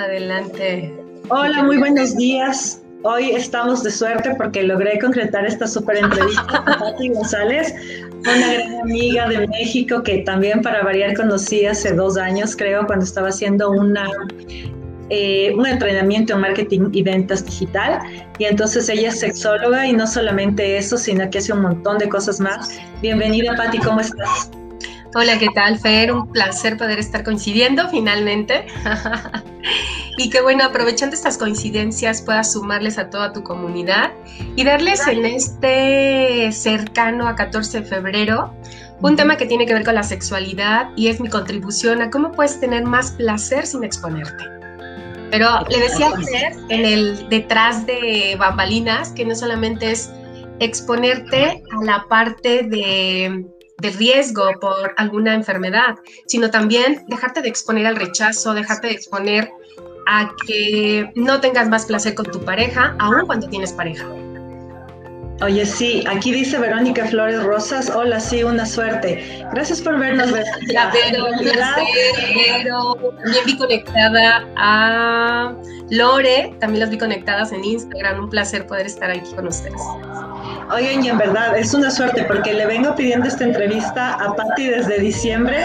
Adelante. Hola, muy buenos días. Hoy estamos de suerte porque logré concretar esta súper entrevista con Pati González, una gran amiga de México que también para variar conocí hace dos años, creo, cuando estaba haciendo una, eh, un entrenamiento en marketing y ventas digital. Y entonces ella es sexóloga y no solamente eso, sino que hace un montón de cosas más. Bienvenida, Pati, ¿cómo estás? Hola, ¿qué tal, Fer? Un placer poder estar coincidiendo finalmente. y que bueno, aprovechando estas coincidencias puedas sumarles a toda tu comunidad y darles en este cercano a 14 de febrero un tema que tiene que ver con la sexualidad y es mi contribución a cómo puedes tener más placer sin exponerte. Pero le decía a Fer en el detrás de bambalinas que no solamente es exponerte a la parte de de riesgo por alguna enfermedad, sino también dejarte de exponer al rechazo, dejarte de exponer a que no tengas más placer con tu pareja, aun cuando tienes pareja. Oye, sí, aquí dice Verónica Flores Rosas, hola, sí, una suerte. Gracias por vernos. Vero, Vero. También vi conectada a Lore, también las vi conectadas en Instagram. Un placer poder estar aquí con ustedes. Oigan, y en verdad es una suerte porque le vengo pidiendo esta entrevista a Patti desde diciembre,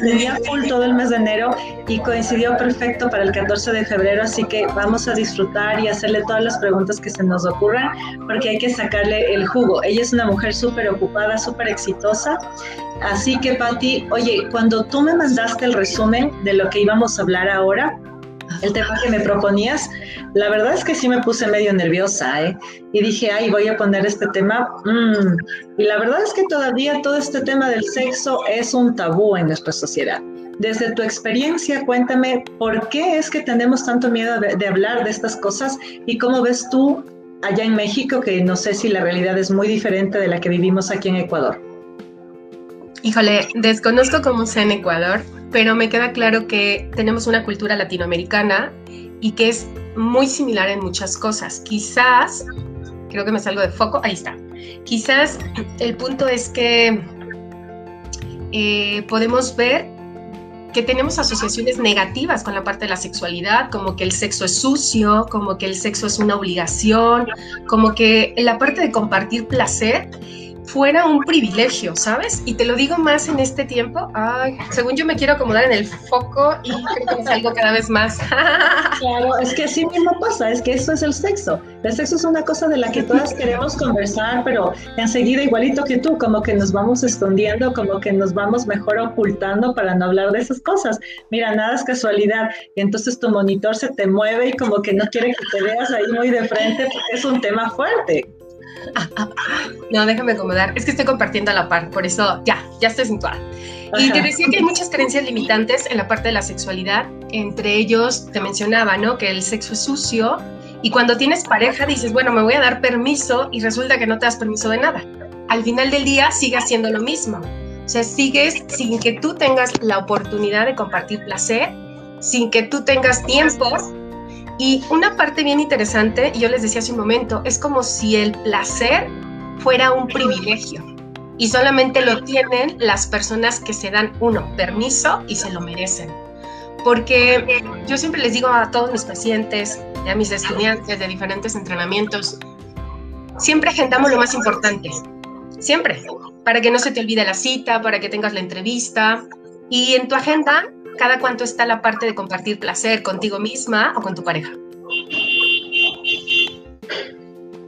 tenía full todo el mes de enero y coincidió perfecto para el 14 de febrero, así que vamos a disfrutar y hacerle todas las preguntas que se nos ocurran porque hay que sacarle el jugo. Ella es una mujer súper ocupada, súper exitosa. Así que, Patti, oye, cuando tú me mandaste el resumen de lo que íbamos a hablar ahora, el tema que me proponías, la verdad es que sí me puse medio nerviosa, ¿eh? Y dije, ay, voy a poner este tema. Mm". Y la verdad es que todavía todo este tema del sexo es un tabú en nuestra sociedad. Desde tu experiencia, cuéntame por qué es que tenemos tanto miedo de, hablar de estas cosas y cómo ves tú allá en México, que no sé si la realidad es muy diferente de la que vivimos aquí en Ecuador. Híjole, desconozco cómo sea en Ecuador, pero me queda claro que tenemos una cultura latinoamericana y que es muy similar en muchas cosas. Quizás, creo que me salgo de foco, ahí está. Quizás el punto es que eh, podemos ver que tenemos asociaciones negativas con la parte de la sexualidad, como que el sexo es sucio, como que el sexo es una obligación, como que la parte de compartir placer fuera un privilegio, ¿sabes? Y te lo digo más en este tiempo. Ay, según yo me quiero acomodar en el foco y creo que salgo cada vez más. claro, es que así mismo pasa, es que esto es el sexo. El sexo es una cosa de la que todas queremos conversar, pero enseguida igualito que tú, como que nos vamos escondiendo, como que nos vamos mejor ocultando para no hablar de esas cosas. Mira, nada es casualidad. Y entonces tu monitor se te mueve y como que no quiere que te veas ahí muy de frente porque es un tema fuerte. No, déjame acomodar. Es que estoy compartiendo a la par, por eso ya, ya estoy situada. Y te decía que hay muchas creencias limitantes en la parte de la sexualidad. Entre ellos te mencionaba, ¿no? Que el sexo es sucio. Y cuando tienes pareja dices, bueno, me voy a dar permiso y resulta que no te das permiso de nada. Al final del día sigue haciendo lo mismo. O sea, sigues sin que tú tengas la oportunidad de compartir placer, sin que tú tengas tiempo y una parte bien interesante, yo les decía hace un momento, es como si el placer fuera un privilegio. Y solamente lo tienen las personas que se dan uno permiso y se lo merecen. Porque yo siempre les digo a todos mis pacientes, a mis estudiantes de diferentes entrenamientos, siempre agendamos lo más importante, siempre, para que no se te olvide la cita, para que tengas la entrevista. Y en tu agenda cada cuánto está la parte de compartir placer contigo misma o con tu pareja.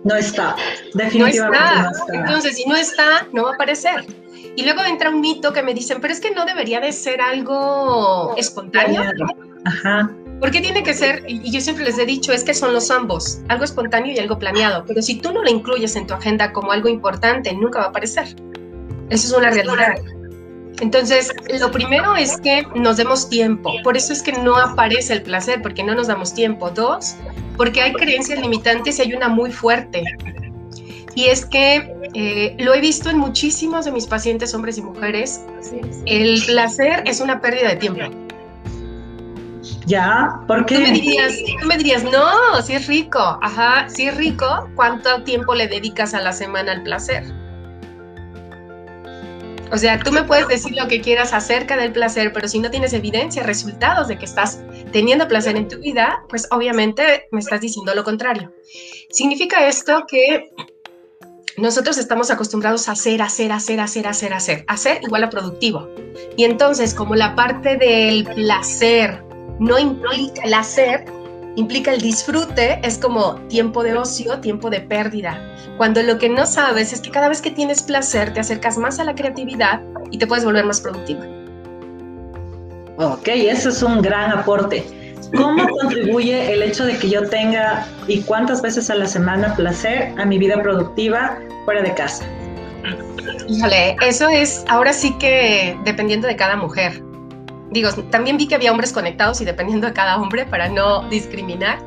No está, definitivamente no está. Entonces, si no está, no va a aparecer. Y luego entra un mito que me dicen, pero es que no debería de ser algo espontáneo. Ajá. ¿Por qué tiene que ser? Y yo siempre les he dicho, es que son los ambos, algo espontáneo y algo planeado. Pero si tú no lo incluyes en tu agenda como algo importante, nunca va a aparecer. Eso es una realidad. Entonces, lo primero es que nos demos tiempo. Por eso es que no aparece el placer, porque no nos damos tiempo. Dos, porque hay creencias limitantes y hay una muy fuerte. Y es que eh, lo he visto en muchísimos de mis pacientes, hombres y mujeres. El placer es una pérdida de tiempo. ¿Ya? ¿Por qué? Tú me dirías, tú me dirías, no, si es rico. Ajá, si es rico, ¿cuánto tiempo le dedicas a la semana al placer? O sea, tú me puedes decir lo que quieras acerca del placer, pero si no tienes evidencia, resultados de que estás teniendo placer en tu vida, pues obviamente me estás diciendo lo contrario. Significa esto que nosotros estamos acostumbrados a hacer, hacer, hacer, hacer, hacer, hacer. Hacer igual a productivo. Y entonces, como la parte del placer no implica el hacer, implica el disfrute, es como tiempo de ocio, tiempo de pérdida. Cuando lo que no sabes es que cada vez que tienes placer te acercas más a la creatividad y te puedes volver más productiva. Ok, eso es un gran aporte. ¿Cómo contribuye el hecho de que yo tenga y cuántas veces a la semana placer a mi vida productiva fuera de casa? Híjole, eso es ahora sí que dependiendo de cada mujer. Digo, también vi que había hombres conectados y dependiendo de cada hombre para no discriminar.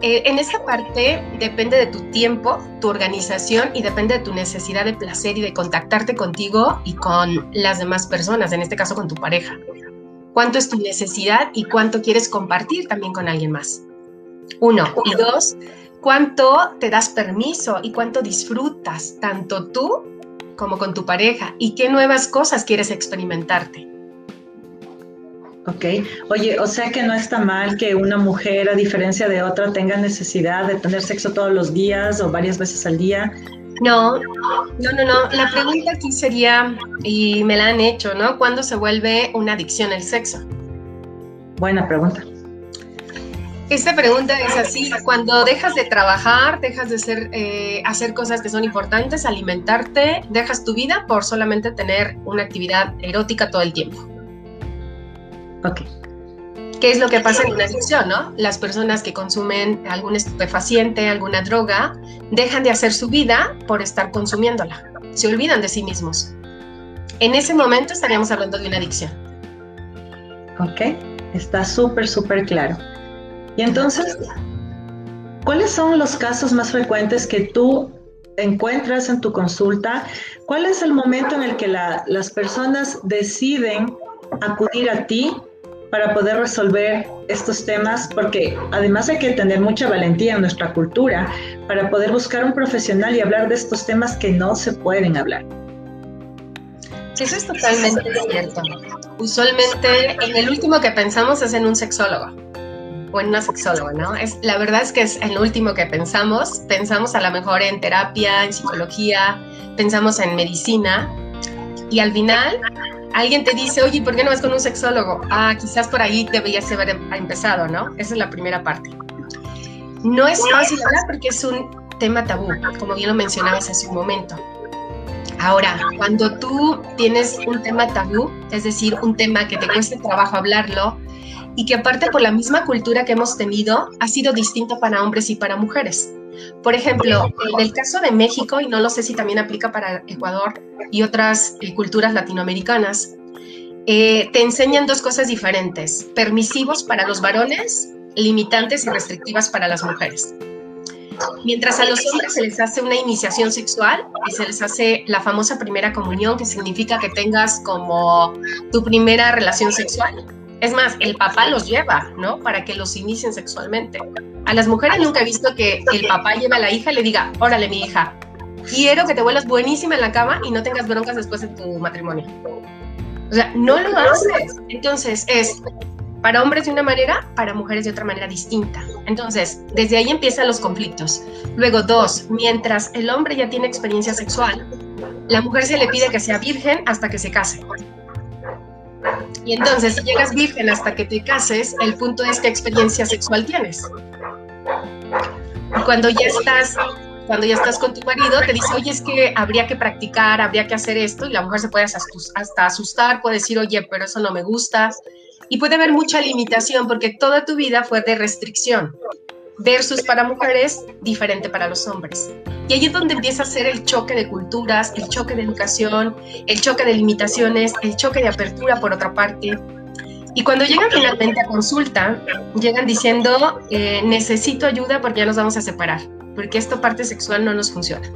Eh, en esa parte depende de tu tiempo, tu organización y depende de tu necesidad de placer y de contactarte contigo y con las demás personas, en este caso con tu pareja. ¿Cuánto es tu necesidad y cuánto quieres compartir también con alguien más? Uno. Y dos, ¿cuánto te das permiso y cuánto disfrutas tanto tú como con tu pareja y qué nuevas cosas quieres experimentarte? Ok, oye, o sea que no está mal que una mujer, a diferencia de otra, tenga necesidad de tener sexo todos los días o varias veces al día. No, no, no, no. La pregunta aquí sería, y me la han hecho, ¿no? ¿Cuándo se vuelve una adicción el sexo? Buena pregunta. Esta pregunta es así, cuando dejas de trabajar, dejas de ser, eh, hacer cosas que son importantes, alimentarte, dejas tu vida por solamente tener una actividad erótica todo el tiempo. Ok. ¿Qué es lo que pasa en una adicción, no? Las personas que consumen algún estupefaciente, alguna droga, dejan de hacer su vida por estar consumiéndola. Se olvidan de sí mismos. En ese momento estaríamos hablando de una adicción. Ok, está súper, súper claro. Y entonces, ¿cuáles son los casos más frecuentes que tú encuentras en tu consulta? ¿Cuál es el momento en el que las personas deciden acudir a ti para poder resolver estos temas, porque además hay que tener mucha valentía en nuestra cultura para poder buscar un profesional y hablar de estos temas que no se pueden hablar. Eso es totalmente cierto. Usualmente en el último que pensamos es en un sexólogo o en una sexóloga, ¿no? Es, la verdad es que es el último que pensamos. Pensamos a lo mejor en terapia, en psicología, pensamos en medicina y al final alguien te dice, oye, ¿por qué no vas con un sexólogo? Ah, quizás por ahí deberías haber empezado, ¿no? Esa es la primera parte. No es fácil hablar porque es un tema tabú, como bien lo mencionabas hace un momento. Ahora, cuando tú tienes un tema tabú, es decir, un tema que te cuesta trabajo hablarlo y que aparte por la misma cultura que hemos tenido, ha sido distinto para hombres y para mujeres. Por ejemplo, en el caso de México, y no lo sé si también aplica para Ecuador y otras eh, culturas latinoamericanas, eh, te enseñan dos cosas diferentes, permisivos para los varones, limitantes y restrictivas para las mujeres. Mientras a los hombres se les hace una iniciación sexual y se les hace la famosa primera comunión, que significa que tengas como tu primera relación sexual. Es más, el papá los lleva, ¿no? Para que los inicien sexualmente. A las mujeres nunca he visto que el papá lleve a la hija y le diga, órale mi hija, quiero que te vuelvas buenísima en la cama y no tengas broncas después de tu matrimonio. O sea, no lo haces. Entonces es para hombres de una manera, para mujeres de otra manera distinta. Entonces, desde ahí empiezan los conflictos. Luego, dos, mientras el hombre ya tiene experiencia sexual, la mujer se le pide que sea virgen hasta que se case. Y entonces, si llegas virgen hasta que te cases, el punto es qué experiencia sexual tienes. Cuando ya estás cuando ya estás con tu marido, te dice, oye, es que habría que practicar, habría que hacer esto, y la mujer se puede hasta asustar, puede decir, oye, pero eso no me gusta, y puede haber mucha limitación porque toda tu vida fue de restricción, versus para mujeres, diferente para los hombres. Y ahí es donde empieza a ser el choque de culturas, el choque de educación, el choque de limitaciones, el choque de apertura por otra parte, y cuando llegan finalmente a consulta, llegan diciendo, eh, necesito ayuda porque ya nos vamos a separar, porque esta parte sexual no nos funciona.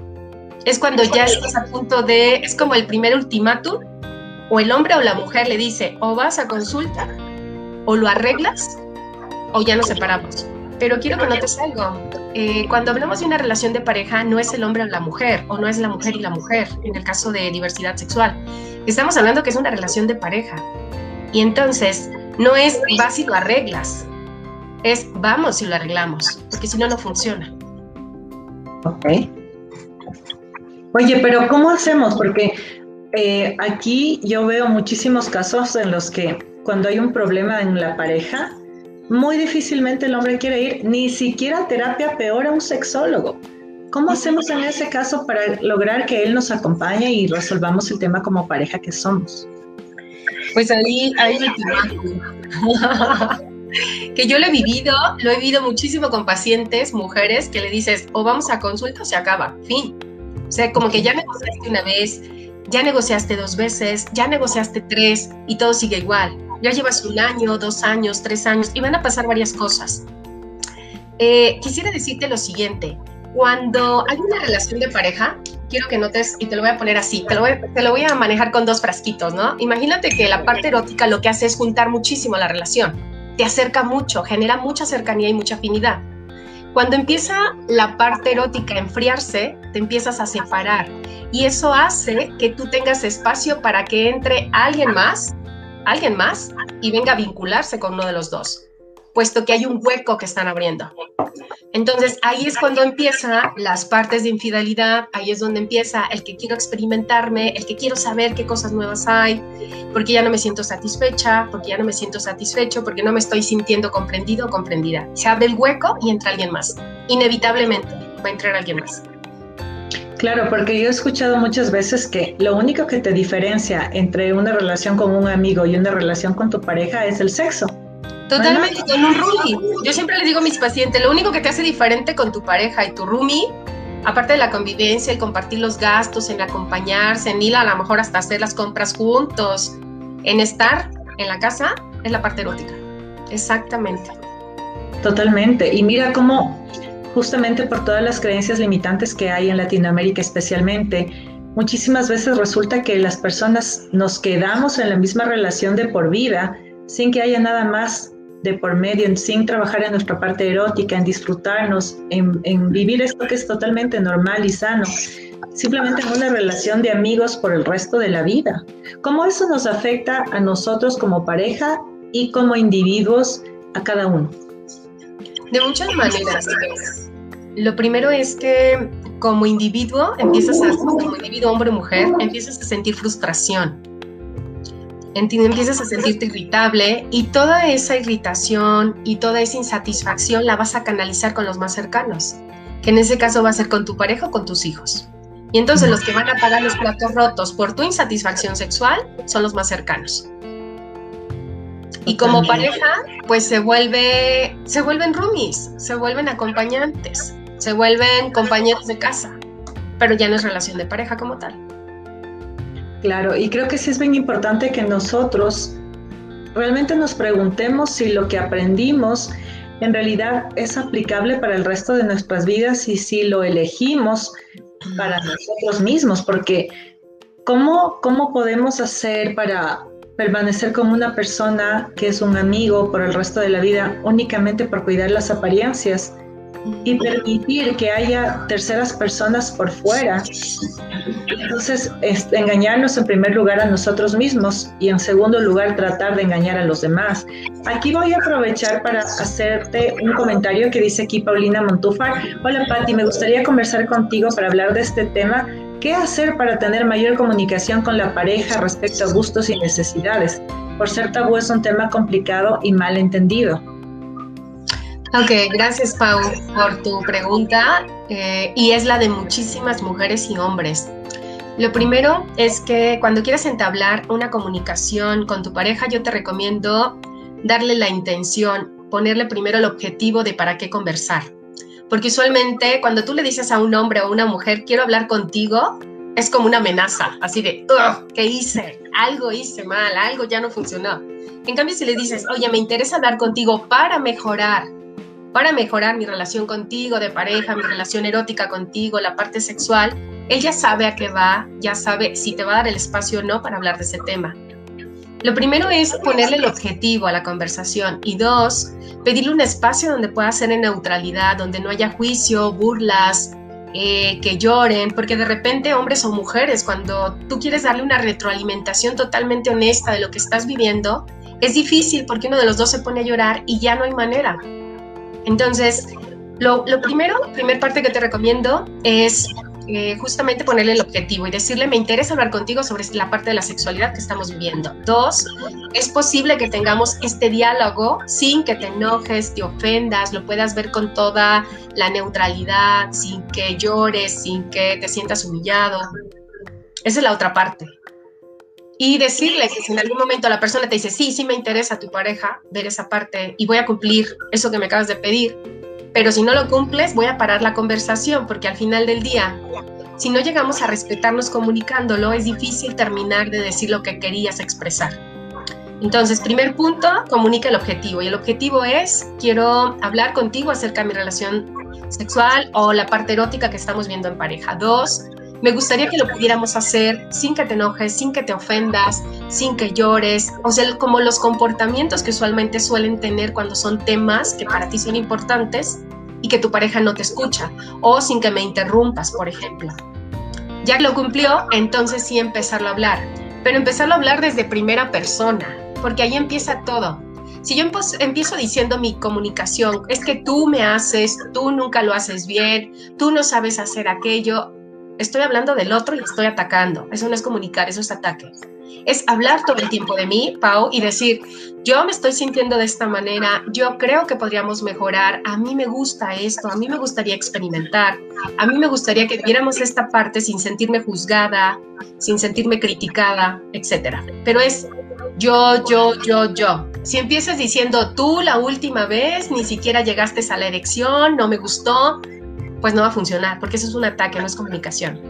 Es cuando ya estás a punto de, es como el primer ultimátum, o el hombre o la mujer le dice, o vas a consulta, o lo arreglas, o ya nos separamos. Pero quiero que notes algo. Eh, cuando hablamos de una relación de pareja, no es el hombre o la mujer, o no es la mujer y la mujer, en el caso de diversidad sexual. Estamos hablando que es una relación de pareja. Y entonces, no es vas y lo arreglas, es vamos y lo arreglamos, porque si no, no funciona. Ok. Oye, pero ¿cómo hacemos? Porque eh, aquí yo veo muchísimos casos en los que cuando hay un problema en la pareja, muy difícilmente el hombre quiere ir ni siquiera a terapia, peor a un sexólogo. ¿Cómo hacemos en ese caso para lograr que él nos acompañe y resolvamos el tema como pareja que somos? Pues ahí, ahí que yo lo he vivido, lo he vivido muchísimo con pacientes, mujeres, que le dices, o vamos a consulta o se acaba, fin. O sea, como que ya negociaste una vez, ya negociaste dos veces, ya negociaste tres y todo sigue igual. Ya llevas un año, dos años, tres años y van a pasar varias cosas. Eh, quisiera decirte lo siguiente, cuando hay una relación de pareja, quiero que notes, y te lo voy a poner así, te lo voy, te lo voy a manejar con dos frasquitos, ¿no? Imagínate que la parte erótica lo que hace es juntar muchísimo la relación, te acerca mucho, genera mucha cercanía y mucha afinidad. Cuando empieza la parte erótica a enfriarse, te empiezas a separar y eso hace que tú tengas espacio para que entre alguien más, alguien más y venga a vincularse con uno de los dos puesto que hay un hueco que están abriendo. Entonces ahí es cuando empieza las partes de infidelidad, ahí es donde empieza el que quiero experimentarme, el que quiero saber qué cosas nuevas hay, porque ya no me siento satisfecha, porque ya no me siento satisfecho, porque no me estoy sintiendo comprendido o comprendida. Se abre el hueco y entra alguien más. Inevitablemente va a entrar alguien más. Claro, porque yo he escuchado muchas veces que lo único que te diferencia entre una relación con un amigo y una relación con tu pareja es el sexo. Totalmente, con un roomie. Yo siempre le digo a mis pacientes, lo único que te hace diferente con tu pareja y tu roomie, aparte de la convivencia, el compartir los gastos, en acompañarse, en ir a lo mejor hasta hacer las compras juntos, en estar en la casa, es la parte erótica. Exactamente. Totalmente. Y mira cómo, justamente por todas las creencias limitantes que hay en Latinoamérica especialmente, muchísimas veces resulta que las personas nos quedamos en la misma relación de por vida sin que haya nada más de por medio, sin trabajar en nuestra parte erótica, en disfrutarnos, en, vivir esto que es totalmente normal y sano, simplemente en una relación de amigos por el resto de la vida. ¿Cómo eso nos afecta a nosotros como pareja y como individuos a cada uno? De muchas maneras. Lo primero es que como individuo empiezas como individuo hombre o mujer, empiezas a sentir frustración empiezas a sentirte irritable y toda esa irritación y toda esa insatisfacción la vas a canalizar con los más cercanos, que en ese caso va a ser con tu pareja o con tus hijos. Y entonces los que van a pagar los platos rotos por tu insatisfacción sexual son los más cercanos. Y como pareja, pues se vuelve, se vuelven roomies, se vuelven acompañantes, se vuelven compañeros de casa, pero ya no es relación de pareja como tal. Claro, y creo que sí es bien importante que nosotros realmente nos preguntemos si lo que aprendimos en realidad es aplicable para el resto de nuestras vidas y si lo elegimos para nosotros mismos, porque ¿cómo, cómo podemos hacer para permanecer como una persona que es un amigo por el resto de la vida únicamente por cuidar las apariencias? Y permitir que haya terceras personas por fuera. Entonces, engañarnos en primer lugar a nosotros mismos y en segundo lugar tratar de engañar a los demás. Aquí voy a aprovechar para hacerte un comentario que dice aquí Paulina Montúfar. Hola Patti, me gustaría conversar contigo para hablar de este tema. ¿Qué hacer para tener mayor comunicación con la pareja respecto a gustos y necesidades? Por ser tabú es un tema complicado y mal entendido. Ok, gracias Pau por tu pregunta eh, y es la de muchísimas mujeres y hombres. Lo primero es que cuando quieras entablar una comunicación con tu pareja, yo te recomiendo darle la intención, ponerle primero el objetivo de para qué conversar. Porque usualmente cuando tú le dices a un hombre o a una mujer, quiero hablar contigo, es como una amenaza, así de, ¿qué hice? Algo hice mal, algo ya no funcionó. En cambio, si le dices, oye, me interesa hablar contigo para mejorar para mejorar mi relación contigo de pareja, mi relación erótica contigo, la parte sexual, él ya sabe a qué va, ya sabe si te va a dar el espacio o no para hablar de ese tema. Lo primero es ponerle el objetivo a la conversación y dos, pedirle un espacio donde pueda ser en neutralidad, donde no haya juicio, burlas, eh, que lloren, porque de repente hombres o mujeres, cuando tú quieres darle una retroalimentación totalmente honesta de lo que estás viviendo, es difícil porque uno de los dos se pone a llorar y ya no hay manera Entonces, lo, lo primero, primer parte que te recomiendo es eh, justamente ponerle el objetivo y decirle, me interesa hablar contigo sobre la parte de la sexualidad que estamos viviendo. Dos, es posible que tengamos este diálogo sin que te enojes, te ofendas, lo puedas ver con toda la neutralidad, sin que llores, sin que te sientas humillado. Esa es la otra parte. Y decirle que si en algún momento la persona te dice, sí, sí me interesa tu pareja, ver esa parte y voy a cumplir eso que me acabas de pedir, pero si no lo cumples, voy a parar la conversación porque al final del día, si no llegamos a respetarnos comunicándolo, es difícil terminar de decir lo que querías expresar. Entonces, primer punto, comunica el objetivo. Y el objetivo es, quiero hablar contigo acerca de mi relación sexual o la parte erótica que estamos viendo en pareja. Dos, me gustaría que lo pudiéramos hacer sin que te enojes, sin que te ofendas, sin que llores, o sea, como los comportamientos que usualmente suelen tener cuando son temas que para ti son importantes y que tu pareja no te escucha, o sin que me interrumpas, por ejemplo. Ya lo cumplió, entonces sí empezarlo a hablar, pero empezarlo a hablar desde primera persona, porque ahí empieza todo. Si yo empiezo diciendo mi comunicación, es que tú me haces, tú nunca lo haces bien, tú no sabes hacer aquello, estoy hablando del otro y estoy atacando. Eso no es comunicar, eso es ataque. Es hablar todo el tiempo de mí, Pau, y decir, yo me estoy sintiendo de esta manera, yo creo que podríamos mejorar, a mí me gusta esto, a mí me gustaría experimentar, a mí me gustaría que viéramos esta parte sin sentirme juzgada, sin sentirme criticada, etc. Pero es yo, yo, yo, yo. Si empiezas diciendo tú la última vez, ni siquiera llegaste a la erección, no me gustó, pues no va a funcionar, porque eso es un ataque, no es comunicación.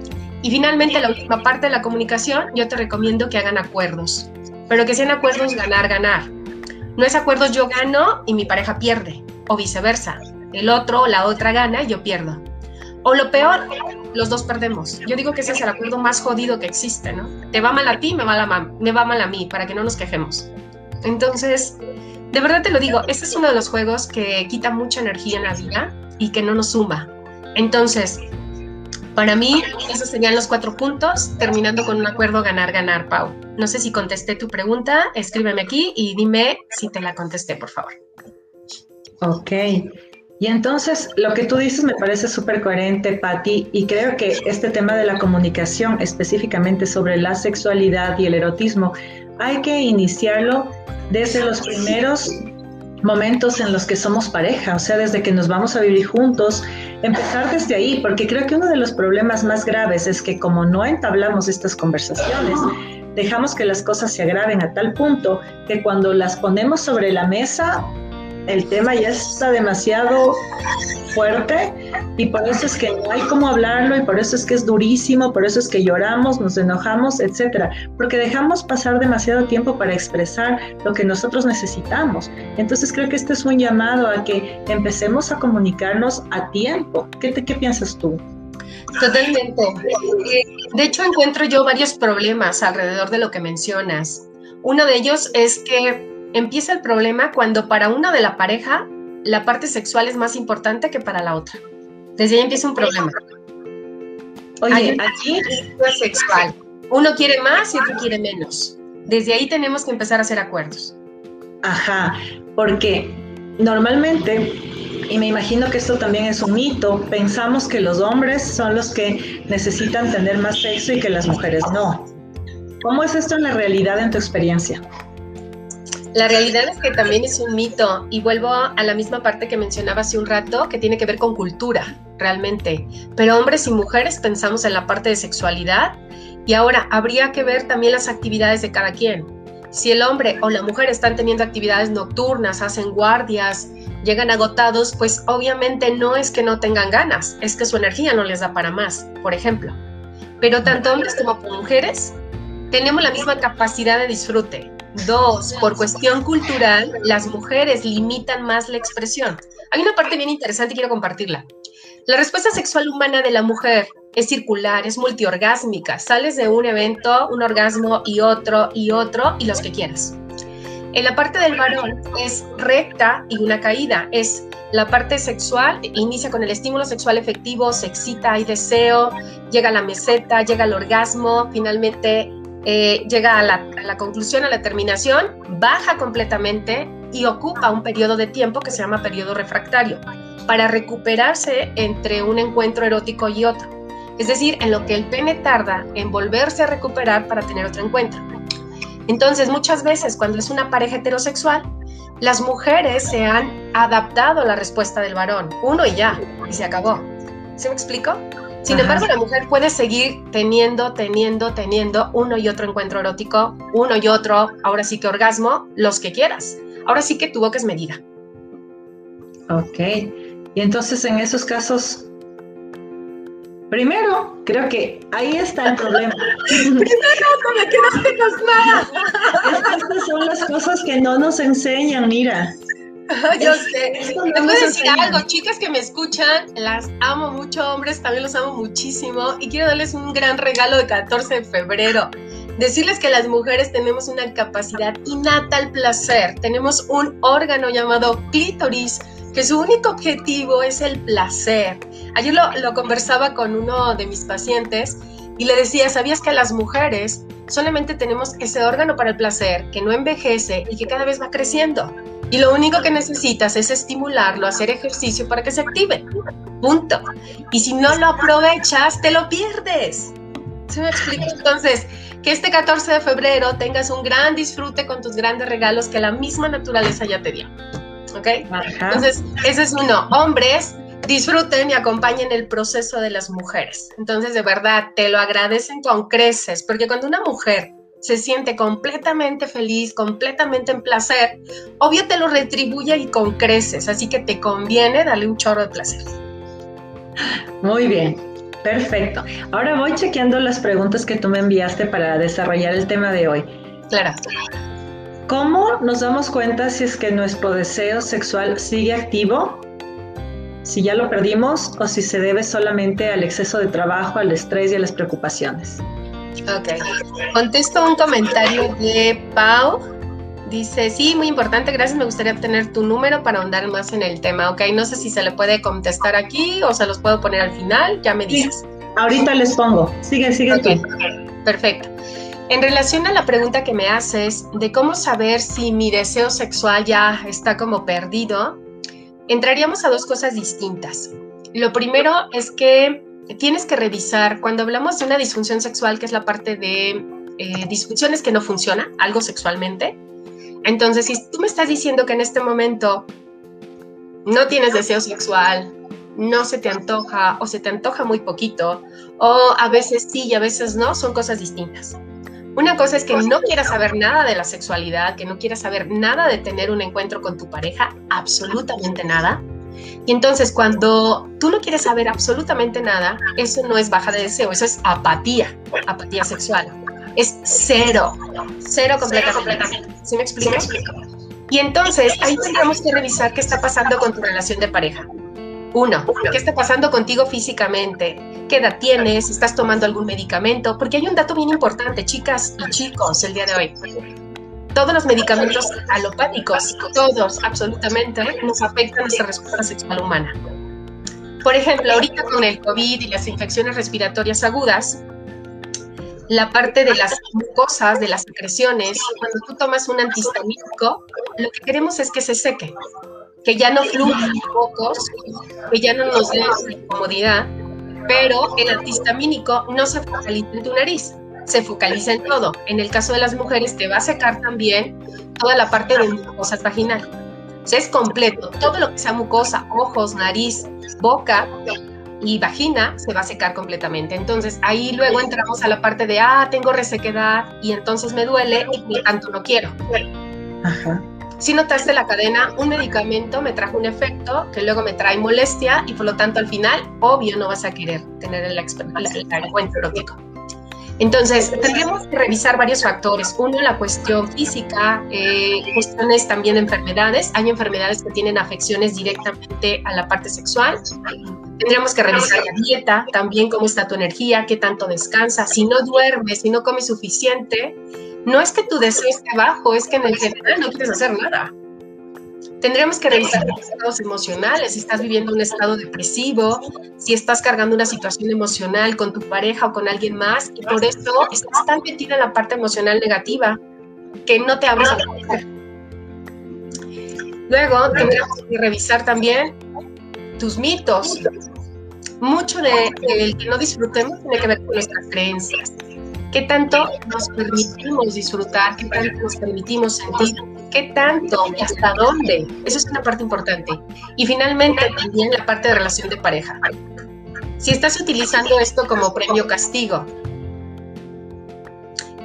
Y finalmente, la última parte de la comunicación, yo te recomiendo que hagan acuerdos, pero que sean acuerdos ganar, ganar. No es acuerdos yo gano y mi pareja pierde, o viceversa. El otro o la otra gana y yo pierdo. O lo peor, los dos perdemos. Yo digo que ese es el acuerdo más jodido que existe, ¿no? Te va mal a ti, me va, me va mal a mí, para que no nos quejemos. Entonces, de verdad te lo digo, este es uno de los juegos que quita mucha energía en la vida y que no nos suma. Entonces, para mí, esos serían los cuatro puntos, terminando con un acuerdo ganar-ganar, Pau. No sé si contesté tu pregunta, escríbeme aquí y dime si te la contesté, por favor. Ok. Y entonces, lo que tú dices me parece súper coherente, Patti, y creo que este tema de la comunicación, específicamente sobre la sexualidad y el erotismo, hay que iniciarlo desde los primeros momentos en los que somos pareja, o sea, desde que nos vamos a vivir juntos, empezar desde ahí, porque creo que uno de los problemas más graves es que como no entablamos estas conversaciones, dejamos que las cosas se agraven a tal punto que cuando las ponemos sobre la mesa, el tema ya está demasiado fuerte y por eso es que no hay cómo hablarlo y por eso es que es durísimo, por eso es que lloramos, nos enojamos, etcétera, porque dejamos pasar demasiado tiempo para expresar lo que nosotros necesitamos. Entonces creo que este es un llamado a que empecemos a comunicarnos a tiempo. ¿Qué, piensas tú? Totalmente. Eh, de hecho, encuentro yo varios problemas alrededor de lo que mencionas. Uno de ellos es que empieza el problema cuando para una de la pareja la parte sexual es más importante que para la otra. Desde ahí empieza un problema. Oye, aquí es sexual. Uno quiere más y otro quiere menos. Desde ahí tenemos que empezar a hacer acuerdos. Ajá, porque normalmente, y me imagino que esto también es un mito, pensamos que los hombres son los que necesitan tener más sexo y que las mujeres no. ¿Cómo es esto en la realidad en tu experiencia? La realidad es que también es un mito y vuelvo a la misma parte que mencionaba hace un rato, que tiene que ver con cultura, realmente. Pero hombres y mujeres pensamos en la parte de sexualidad y ahora habría que ver también las actividades de cada quien. Si el hombre o la mujer están teniendo actividades nocturnas, hacen guardias, llegan agotados, pues obviamente no es que no tengan ganas, es que su energía no les da para más, por ejemplo. Pero tanto hombres como mujeres tenemos la misma capacidad de disfrute. Dos, por cuestión cultural, las mujeres limitan más la expresión. Hay una parte bien interesante y quiero compartirla. La respuesta sexual humana de la mujer es circular, es multiorgásmica. Sales de un evento, un orgasmo y otro y otro y los que quieras. En la parte del varón es recta y una caída. Es la parte sexual, inicia con el estímulo sexual efectivo, se excita, hay deseo, llega la meseta, llega al orgasmo, finalmente eh, llega a la, conclusión, a la terminación, baja completamente y ocupa un periodo de tiempo que se llama periodo refractario para recuperarse entre un encuentro erótico y otro. Es decir, en lo que el pene tarda en volverse a recuperar para tener otro encuentro. Entonces, muchas veces cuando es una pareja heterosexual, las mujeres se han adaptado a la respuesta del varón, uno y ya, y se acabó. ¿Se me explico? Sin embargo, la mujer puede seguir teniendo, teniendo, teniendo uno y otro encuentro erótico, uno y otro, ahora sí que orgasmo, los que quieras. Ahora sí que tu boca es medida. Ok. Y entonces en esos casos, primero, creo que ahí está el problema. primero, no me quedaste nada. Estas son las cosas que no nos enseñan, mira. Yo sé. Les voy a decir algo, chicas que me escuchan, las amo mucho, hombres también los amo muchísimo y quiero darles un gran regalo de 14 de febrero. Decirles que las mujeres tenemos una capacidad innata al placer, tenemos un órgano llamado clítoris que su único objetivo es el placer. Ayer lo, lo conversaba con uno de mis pacientes y le decía, ¿sabías que las mujeres solamente tenemos ese órgano para el placer que no envejece y que cada vez va creciendo? Y lo único que necesitas es estimularlo, hacer ejercicio para que se active. Punto. Y si no lo aprovechas, te lo pierdes. ¿Se me explica? Entonces, que este 14 de febrero tengas un gran disfrute con tus grandes regalos que la misma naturaleza ya te dio. ¿Ok? Entonces, ese es uno. Hombres, disfruten y acompañen el proceso de las mujeres. Entonces, de verdad, te lo agradecen con creces, porque cuando una mujer se siente completamente feliz, completamente en placer, obvio te lo retribuye y con creces, así que te conviene darle un chorro de placer. Muy bien, perfecto. Ahora voy chequeando las preguntas que tú me enviaste para desarrollar el tema de hoy. Claro. ¿Cómo nos damos cuenta si es que nuestro deseo sexual sigue activo? Si ya lo perdimos o si se debe solamente al exceso de trabajo, al estrés y a las preocupaciones. Ok. Contesto un comentario de Pau. Dice, sí, muy importante, gracias, me gustaría obtener tu número para ahondar más en el tema. Ok, no sé si se le puede contestar aquí o se los puedo poner al final, ya me dices. ahorita les pongo. Sigue, sigue Perfecto. En relación a la pregunta que me haces de cómo saber si mi deseo sexual ya está como perdido, entraríamos a dos cosas distintas. Lo primero es que tienes que revisar, cuando hablamos de una disfunción sexual, que es la parte de eh, disfunciones que no funciona, algo sexualmente, entonces si tú me estás diciendo que en este momento no tienes deseo sexual, no se te antoja o se te antoja muy poquito, o a veces sí y a veces no, son cosas distintas. Una cosa es que no quieras saber nada de la sexualidad, que no quieras saber nada de tener un encuentro con tu pareja, absolutamente nada. Y entonces cuando tú no quieres saber absolutamente nada, eso no es baja de deseo, eso es apatía, apatía sexual. Es cero, cero completamente. ¿Sí me explico? Y entonces ahí tendremos que revisar qué está pasando con tu relación de pareja. Uno, ¿qué está pasando contigo físicamente? ¿Qué edad tienes? ¿Estás tomando algún medicamento? Porque hay un dato bien importante, chicas y chicos, el día de hoy todos los medicamentos alopáticos, todos absolutamente, nos afectan nuestra respuesta sexual humana. Por ejemplo, ahorita con el COVID y las infecciones respiratorias agudas, la parte de las mucosas, de las secreciones, cuando tú tomas un antihistamínico, lo que queremos es que se seque, que ya no fluyan pocos, que ya no nos dé incomodidad, pero el antihistamínico no se focaliza en tu nariz, se focaliza en todo. En el caso de las mujeres te va a secar también toda la parte de mucosa vaginal. O sea, es completo. Todo lo que sea mucosa, ojos, nariz, boca y vagina se va a secar completamente. Entonces ahí luego entramos a la parte de, ah, tengo resequedad y entonces me duele y por tanto no quiero. Si notaste la cadena, un medicamento me trajo un efecto que luego me trae molestia y por lo tanto al final, obvio, no vas a querer tener el, el encuentro erótico. Entonces, tendríamos que revisar varios factores. Uno, la cuestión física, eh, cuestiones también de enfermedades. Hay enfermedades que tienen afecciones directamente a la parte sexual. Tendríamos que revisar la dieta, también cómo está tu energía, qué tanto descansas. Si no duermes, si no comes suficiente, no es que tu deseo esté bajo, es que en el general no quieres hacer nada. Tendríamos que revisar los estados emocionales, si estás viviendo un estado depresivo, si estás cargando una situación emocional con tu pareja o con alguien más, y por eso estás tan metida en la parte emocional negativa que no te abres a la Luego tendremos que revisar también tus mitos. Mucho de, el que no disfrutemos tiene que ver con nuestras creencias. ¿Qué tanto nos permitimos disfrutar? ¿Qué tanto nos permitimos sentir? ¿Qué tanto y hasta dónde? Eso es una parte importante. Y finalmente también la parte de relación de pareja. Si estás utilizando esto como premio castigo,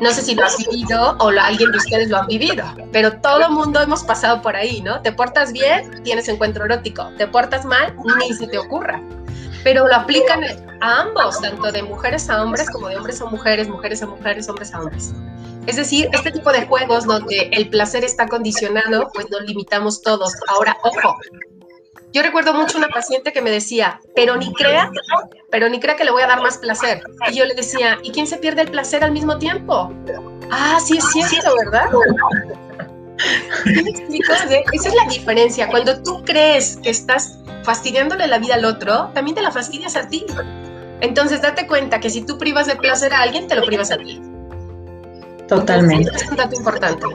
no sé si lo has vivido o alguien de ustedes lo han vivido, pero todo el mundo hemos pasado por ahí, ¿no? Te portas bien, tienes encuentro erótico. Te portas mal, ni se te ocurra. Pero lo aplican a ambos, tanto de mujeres a hombres como de hombres a mujeres, mujeres a mujeres, hombres a hombres. Es decir, este tipo de juegos donde el placer está condicionado, pues nos limitamos todos. Ahora, ojo, yo recuerdo mucho una paciente que me decía, pero ni crea, pero ni crea que le voy a dar más placer. Y yo le decía, ¿y quién se pierde el placer al mismo tiempo? Ah, sí es cierto, ¿verdad? Esa es la diferencia. Cuando tú crees que estás fastidiándole la vida al otro, también te la fastidias a ti. Entonces, date cuenta que si tú privas de placer a alguien, te lo privas a ti. Totalmente. es un dato importante.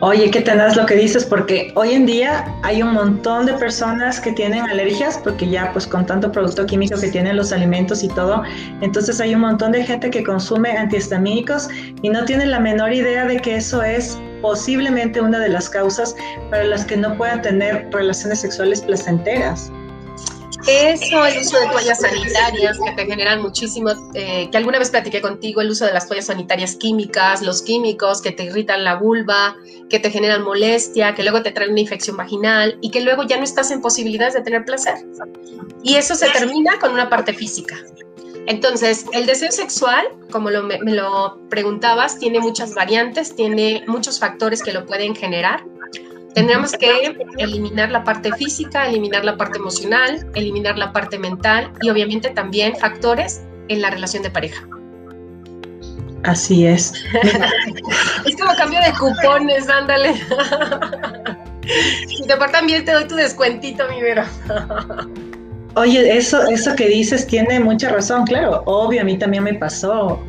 Oye, qué tenaz lo que dices, porque hoy en día hay un montón de personas que tienen alergias, porque ya pues con tanto producto químico que tienen los alimentos y todo, entonces hay un montón de gente que consume antihistamínicos y no tiene la menor idea de que eso es posiblemente una de las causas para las que no puedan tener relaciones sexuales placenteras. Eso, el uso de toallas sanitarias que te generan muchísimo, eh, que alguna vez platiqué contigo, el uso de las toallas sanitarias químicas, los químicos que te irritan la vulva, que te generan molestia, que luego te traen una infección vaginal y que luego ya no estás en posibilidades de tener placer. Y eso se termina con una parte física. Entonces, el deseo sexual, como me lo preguntabas, tiene muchas variantes, tiene muchos factores que lo pueden generar. Tendremos que eliminar la parte física, eliminar la parte emocional, eliminar la parte mental y obviamente también factores en la relación de pareja. Así es. es como cambio de cupones, ándale. si te portan bien, te doy tu descuentito, mi Vero. Oye, eso, eso que dices tiene mucha razón, claro. Obvio, a mí también me pasó.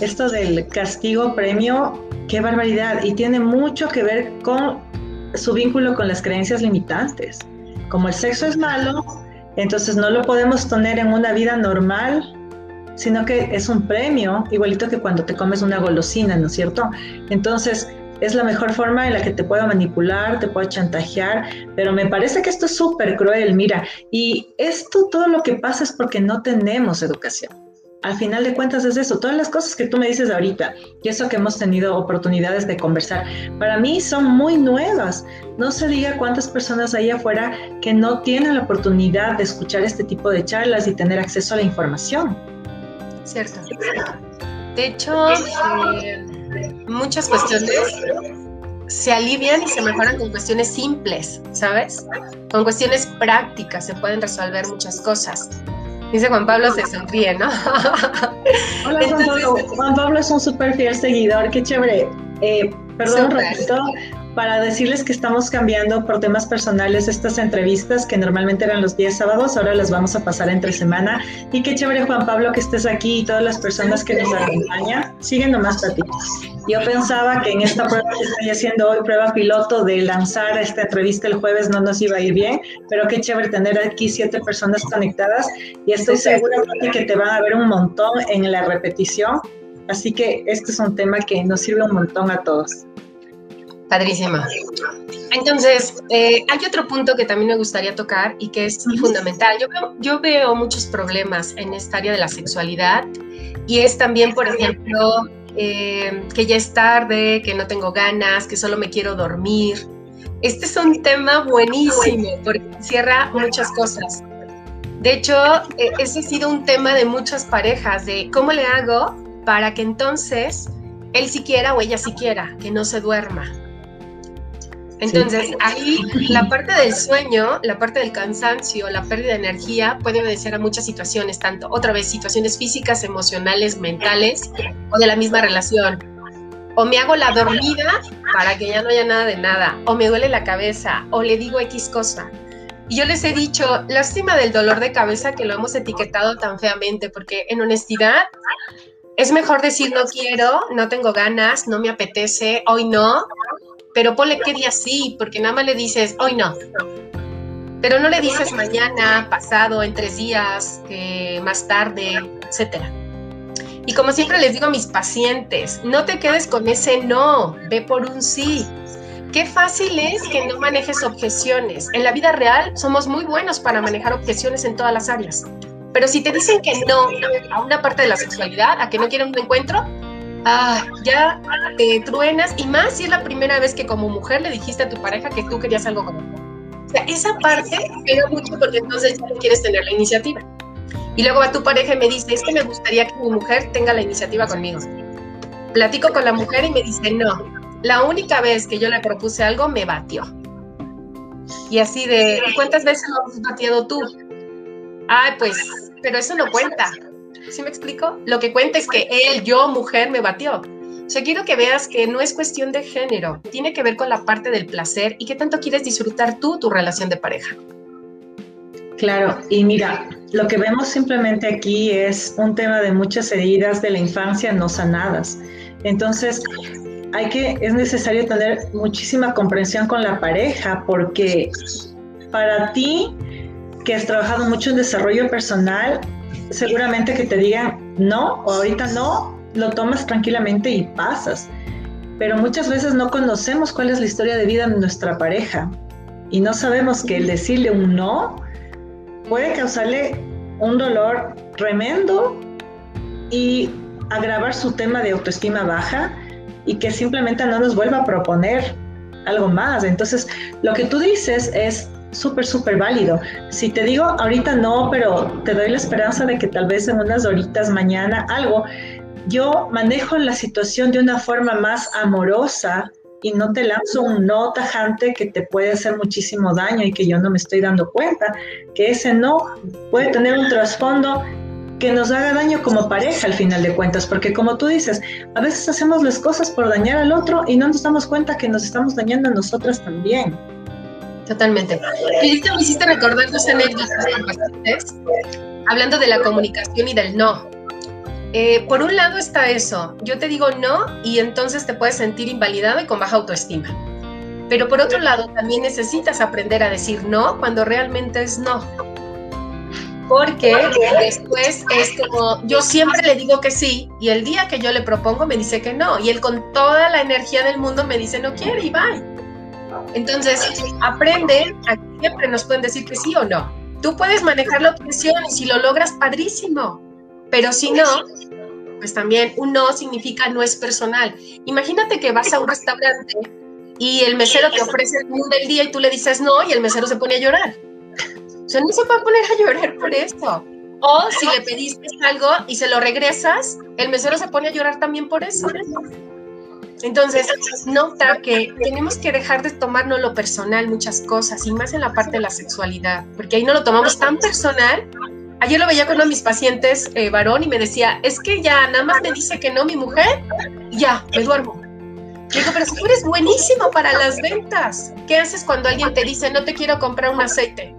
Esto del castigo premio, qué barbaridad. Y tiene mucho que ver con su vínculo con las creencias limitantes. Como el sexo es malo, entonces no lo podemos tener en una vida normal, sino que es un premio, igualito que cuando te comes una golosina, ¿no es cierto? Entonces, es la mejor forma en la que te puedo manipular, te puedo chantajear, pero me parece que esto es súper cruel, mira, y esto todo lo que pasa es porque no tenemos educación al final de cuentas es eso, todas las cosas que tú me dices ahorita y eso que hemos tenido oportunidades de conversar, para mí son muy nuevas. No se diga cuántas personas hay afuera que no tienen la oportunidad de escuchar este tipo de charlas y tener acceso a la información. Cierto. De hecho, eh, muchas cuestiones se alivian y se mejoran con cuestiones simples, ¿sabes? Con cuestiones prácticas se pueden resolver muchas cosas. Dice Juan Pablo, se sonríe, ¿no? Hola, Juan Pablo. Juan Pablo es un súper fiel seguidor, qué chévere. Eh, perdón un ratito, para decirles que estamos cambiando por temas personales estas entrevistas que normalmente eran los días sábados, ahora las vamos a pasar entre semana. Y qué chévere, Juan Pablo, que estés aquí y todas las personas que nos acompañan. Siguen nomás, ti. Yo pensaba que en esta prueba que estoy haciendo hoy, prueba piloto de lanzar esta entrevista el jueves, no nos iba a ir bien, pero qué chévere tener aquí siete personas conectadas y estoy segura que te van a ver un montón en la repetición. Así que este es un tema que nos sirve un montón a todos. Padrísima. Entonces, eh, hay otro punto que también me gustaría tocar y que es fundamental. Yo veo, yo veo muchos problemas en esta área de la sexualidad y es también, por ejemplo, eh, que ya es tarde, que no tengo ganas, que solo me quiero dormir. Este es un tema buenísimo porque cierra muchas cosas. De hecho, eh, ese ha sido un tema de muchas parejas, de cómo le hago para que entonces él siquiera o ella siquiera, que no se duerma. Entonces, ahí la parte del sueño, la parte del cansancio, la pérdida de energía puede obedecer a muchas situaciones, tanto otra vez situaciones físicas, emocionales, mentales o de la misma relación. O me hago la dormida para que ya no haya nada de nada, o me duele la cabeza, o le digo X cosa. Y yo les he dicho, lástima del dolor de cabeza que lo hemos etiquetado tan feamente, porque en honestidad es mejor decir no quiero, no tengo ganas, no me apetece, hoy no, pero ponle qué día sí, porque nada más le dices, hoy no. Pero no le dices mañana, pasado, en tres días, eh, más tarde, etcétera. Y como siempre les digo a mis pacientes, no te quedes con ese no, ve por un sí. Qué fácil es que no manejes objeciones. En la vida real somos muy buenos para manejar objeciones en todas las áreas. Pero si te dicen que no a una parte de la sexualidad, a que no quieren un encuentro, ah, ya te truenas. Y más si es la primera vez que como mujer le dijiste a tu pareja que tú querías algo con él. O sea, esa parte pega mucho porque entonces ya no quieres tener la iniciativa. Y luego va tu pareja y me dice, es que me gustaría que mi mujer tenga la iniciativa conmigo. Platico con la mujer y me dice, no, la única vez que yo le propuse algo me batió. Y así de, ¿cuántas veces lo has batido tú? Ay, pues, pero eso no cuenta. ¿Sí me explico? Lo que cuenta es que él, yo, mujer, me batió. O sea, quiero que veas que no es cuestión de género, tiene que ver con la parte del placer y qué tanto quieres disfrutar tú tu relación de pareja. Claro, y mira, lo que vemos simplemente aquí es un tema de muchas heridas de la infancia no sanadas. Entonces, hay que, es necesario tener muchísima comprensión con la pareja porque para ti, que has trabajado mucho en desarrollo personal, seguramente que te digan no o ahorita no, lo tomas tranquilamente y pasas. Pero muchas veces no conocemos cuál es la historia de vida de nuestra pareja y no sabemos que el decirle un no puede causarle un dolor tremendo y agravar su tema de autoestima baja y que simplemente no nos vuelva a proponer algo más. Entonces, lo que tú dices es súper, súper válido. Si te digo ahorita no, pero te doy la esperanza de que tal vez en unas horitas mañana algo, yo manejo la situación de una forma más amorosa y no te lanzo un no tajante que te puede hacer muchísimo daño y que yo no me estoy dando cuenta, que ese no puede tener un trasfondo que nos haga daño como pareja al final de cuentas, porque como tú dices, a veces hacemos las cosas por dañar al otro y no nos damos cuenta que nos estamos dañando a nosotras también. Totalmente. Y me hiciste recordar dos anécdotas hablando de la comunicación y del no. Eh, por un lado está eso, yo te digo no y entonces te puedes sentir invalidado y con baja autoestima. Pero por otro lado, también necesitas aprender a decir no cuando realmente es no. Porque después es como, yo siempre le digo que sí y el día que yo le propongo me dice que no y él con toda la energía del mundo me dice no quiere y bye. Entonces, aprende siempre nos pueden decir que sí o no. Tú puedes manejar la obsesión y si lo logras, padrísimo. Pero si no, pues también un no significa no es personal. Imagínate que vas a un restaurante y el mesero te ofrece el menú del día y tú le dices no y el mesero se pone a llorar. O sea, no se puede poner a llorar por eso. O si le pediste algo y se lo regresas, el mesero se pone a llorar también por eso. Entonces, nota que tenemos que dejar de tomarnos lo personal muchas cosas y más en la parte de la sexualidad, porque ahí no lo tomamos tan personal Ayer lo veía con uno de mis pacientes eh, varón y me decía, es que ya nada más me dice que no mi mujer, ya, me duermo. digo, pero si tú eres buenísimo para las ventas, ¿qué haces cuando alguien te dice, no te quiero comprar un aceite?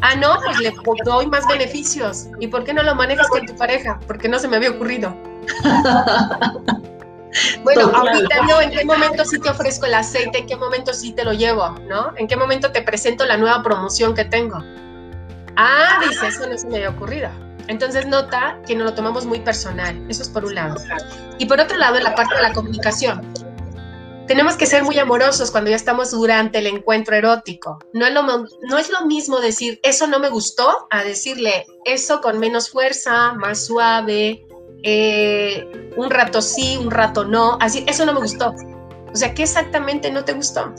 Ah, no, pues le doy más beneficios. ¿Y por qué no lo manejas con tu pareja? Porque no se me había ocurrido. bueno, ahorita no, ¿en qué momento sí te ofrezco el aceite? ¿En qué momento sí te lo llevo? ¿No? ¿En qué momento te presento la nueva promoción que tengo? Ah, dice, eso no se me había ocurrido. Entonces nota que no lo tomamos muy personal. Eso es por un lado. Y por otro lado, en la parte de la comunicación. Tenemos que ser muy amorosos cuando ya estamos durante el encuentro erótico. No es lo, no es lo mismo decir, eso no me gustó, a decirle, eso con menos fuerza, más suave, eh, un rato sí, un rato no. Así, eso no me gustó. O sea, ¿qué exactamente no te gustó?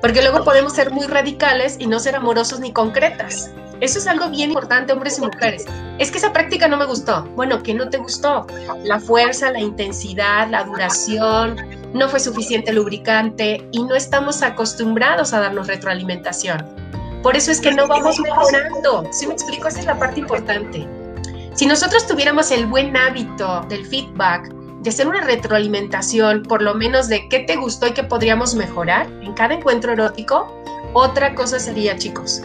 Porque luego podemos ser muy radicales y no ser amorosos ni concretas. Eso es algo bien importante, hombres y mujeres. Es que esa práctica no me gustó. Bueno, ¿qué no te gustó? La fuerza, la intensidad, la duración, no fue suficiente lubricante y no estamos acostumbrados a darnos retroalimentación. Por eso es que no vamos mejorando. Si me explico, esa es la parte importante. Si nosotros tuviéramos el buen hábito del feedback, de hacer una retroalimentación, por lo menos de qué te gustó y qué podríamos mejorar en cada encuentro erótico, otra cosa sería, chicos.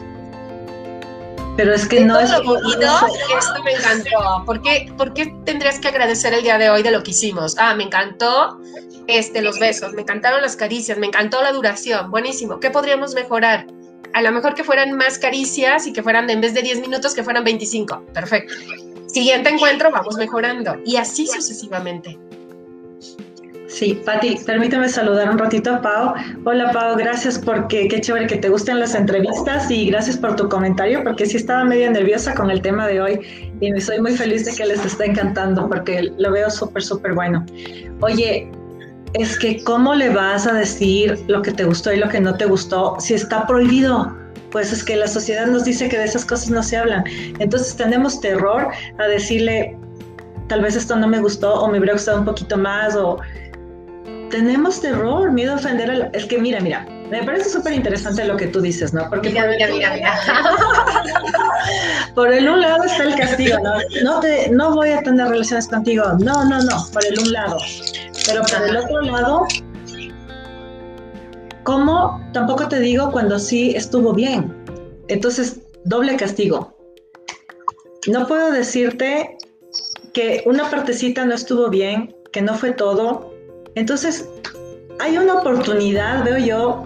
Pero es que no es... Lo esto me encantó. ¿Por qué, ¿Por qué tendrías que agradecer el día de hoy de lo que hicimos? Ah, me encantó este, los besos, me encantaron las caricias, me encantó la duración, buenísimo. ¿Qué podríamos mejorar? A lo mejor que fueran más caricias y que fueran en vez de 10 minutos, que fueran 25. Perfecto. Siguiente encuentro, vamos mejorando. Y así sucesivamente. Sí, Pati, permíteme saludar un ratito a Pau. Hola Pau, gracias porque qué chévere que te gusten las entrevistas y gracias por tu comentario porque sí estaba medio nerviosa con el tema de hoy y me soy muy feliz de que les esté encantando porque lo veo súper, súper bueno. Oye, es que ¿cómo le vas a decir lo que te gustó y lo que no te gustó si está prohibido? Pues es que la sociedad nos dice que de esas cosas no se hablan. Entonces tenemos terror a decirle, tal vez esto no me gustó o me hubiera gustado un poquito más o tenemos terror, miedo a ofender a... Es que mira, mira, me parece súper interesante lo que tú dices, ¿no? Porque mira, mira, mira, mira. por el un lado está el castigo, ¿no? No, te, no voy a tener relaciones contigo, no, no, no, por el un lado. Pero por el otro lado, ¿cómo? Tampoco te digo cuando sí estuvo bien. Entonces, doble castigo. No puedo decirte que una partecita no estuvo bien, que no fue todo, entonces, hay una oportunidad, veo yo,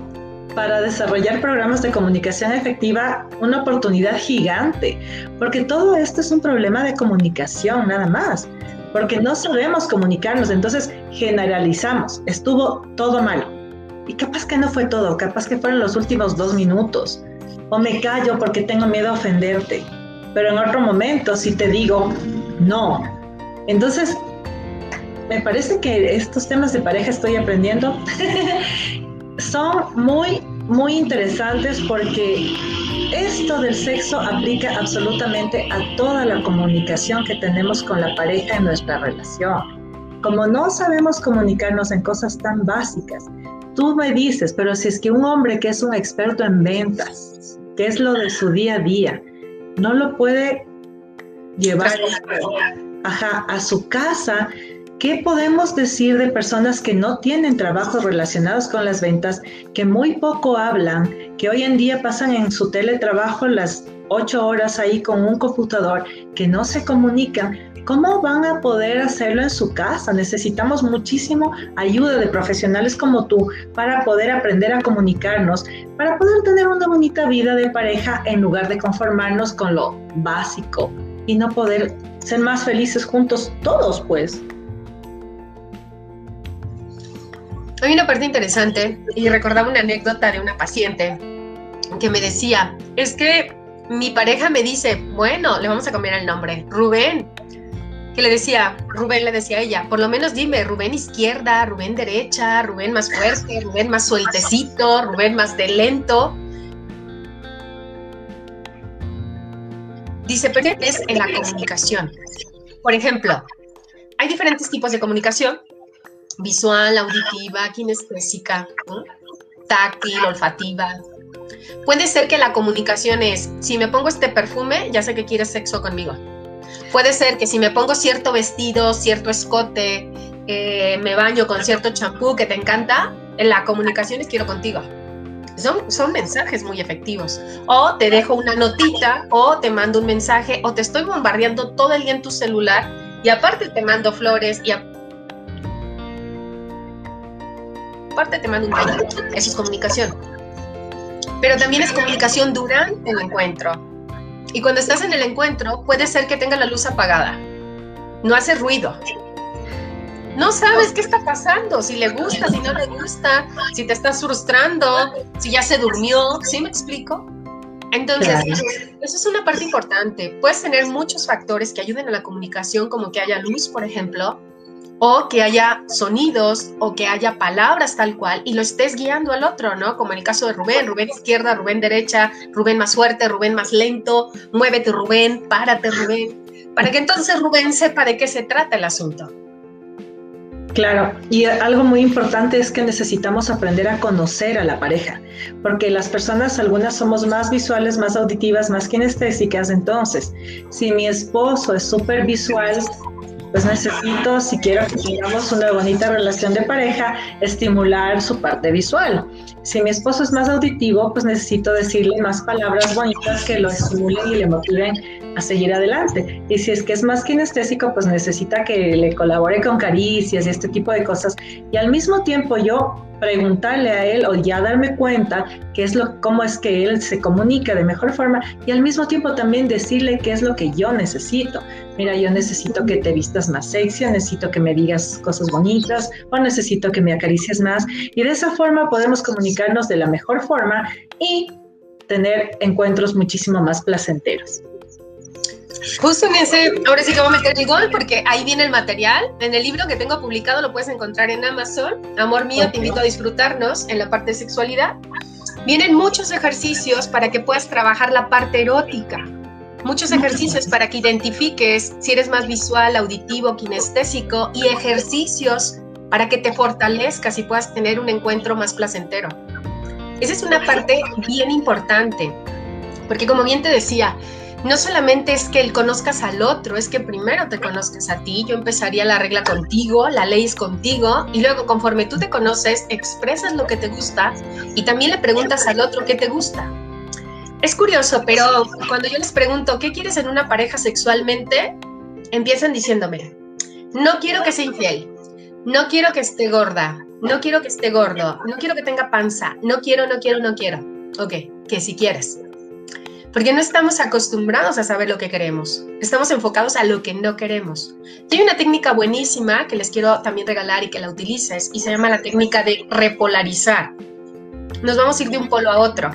para desarrollar programas de comunicación efectiva, una oportunidad gigante, porque todo esto es un problema de comunicación nada más, porque no sabemos comunicarnos, entonces generalizamos, estuvo todo malo. Y capaz que no fue todo, capaz que fueron los últimos dos minutos, o me callo porque tengo miedo a ofenderte, pero en otro momento si te digo, no. Entonces, me parece que estos temas de pareja estoy aprendiendo son muy, muy interesantes porque esto del sexo aplica absolutamente a toda la comunicación que tenemos con la pareja en nuestra relación. Como no sabemos comunicarnos en cosas tan básicas, tú me dices, pero si es que un hombre que es un experto en ventas, que es lo de su día a día, no lo puede llevar a su casa, ¿Qué podemos decir de personas que no tienen trabajos relacionados con las ventas, que muy poco hablan, que hoy en día pasan en su teletrabajo las ocho horas ahí con un computador, que no se comunican? ¿Cómo van a poder hacerlo en su casa? Necesitamos muchísimo ayuda de profesionales como tú para poder aprender a comunicarnos, para poder tener una bonita vida de pareja en lugar de conformarnos con lo básico y no poder ser más felices juntos todos, pues. Hay una parte interesante y recordaba una anécdota de una paciente que me decía, es que mi pareja me dice, bueno, le vamos a cambiar el nombre, Rubén. Que le decía, Rubén le decía a ella, por lo menos dime, Rubén izquierda, Rubén derecha, Rubén más fuerte, Rubén más sueltecito, Rubén más de lento. Dice, pero es en la comunicación. Por ejemplo, hay diferentes tipos de comunicación visual, auditiva, kinestésica, táctil, olfativa. Puede ser que la comunicación es, si me pongo este perfume, ya sé que quieres sexo conmigo. Puede ser que si me pongo cierto vestido, cierto escote, eh, me baño con cierto champú que te encanta, en la comunicación es quiero contigo. Son, son mensajes muy efectivos. O te dejo una notita, o te mando un mensaje, o te estoy bombardeando todo el día en tu celular y aparte te mando flores y aparte parte te mando un mail. Eso es comunicación. Pero también es comunicación durante el encuentro. Y cuando estás en el encuentro, puede ser que tenga la luz apagada. No hace ruido. No sabes qué está pasando, si le gusta, si no le gusta, si te estás frustrando, si ya se durmió. ¿Sí me explico? Entonces, eso es una parte importante. Puedes tener muchos factores que ayuden a la comunicación, como que haya luz, por ejemplo, o que haya sonidos o que haya palabras tal cual y lo estés guiando al otro, ¿no? Como en el caso de Rubén, Rubén izquierda, Rubén derecha, Rubén más fuerte, Rubén más lento, muévete Rubén, párate Rubén, para que entonces Rubén sepa de qué se trata el asunto. Claro, y algo muy importante es que necesitamos aprender a conocer a la pareja, porque las personas, algunas somos más visuales, más auditivas, más kinestésicas, entonces, si mi esposo es súper visual, pues necesito, si quiero que tengamos una bonita relación de pareja, estimular su parte visual. Si mi esposo es más auditivo, pues necesito decirle más palabras bonitas que lo estimulen y le motiven a seguir adelante. Y si es que es más kinestésico, pues necesita que le colabore con caricias y este tipo de cosas. Y al mismo tiempo yo preguntarle a él o ya darme cuenta qué es lo, cómo es que él se comunica de mejor forma y al mismo tiempo también decirle qué es lo que yo necesito. Mira, yo necesito que te vistas más sexy, necesito que me digas cosas bonitas o necesito que me acaricies más y de esa forma podemos comunicarnos de la mejor forma y tener encuentros muchísimo más placenteros. Justo en ese, ahora sí que voy a meter el gol porque ahí viene el material. En el libro que tengo publicado lo puedes encontrar en Amazon. Amor mío, te invito a disfrutarnos en la parte de sexualidad. Vienen muchos ejercicios para que puedas trabajar la parte erótica. Muchos ejercicios para que identifiques si eres más visual, auditivo, kinestésico y ejercicios para que te fortalezcas y puedas tener un encuentro más placentero. Esa es una parte bien importante, porque como bien te decía, no solamente es que el conozcas al otro, es que primero te conozcas a ti. Yo empezaría la regla contigo, la ley es contigo, y luego conforme tú te conoces, expresas lo que te gusta y también le preguntas al otro qué te gusta. Es curioso, pero cuando yo les pregunto qué quieres en una pareja sexualmente, empiezan diciéndome, no quiero que sea infiel, no quiero que esté gorda, no quiero que esté gordo, no quiero que tenga panza, no quiero, no quiero, no quiero. Ok, que si quieres porque no estamos acostumbrados a saber lo que queremos, estamos enfocados a lo que no queremos. hay una técnica buenísima que les quiero también regalar y que la utilices y se llama la técnica de repolarizar. Nos vamos a ir de un polo a otro.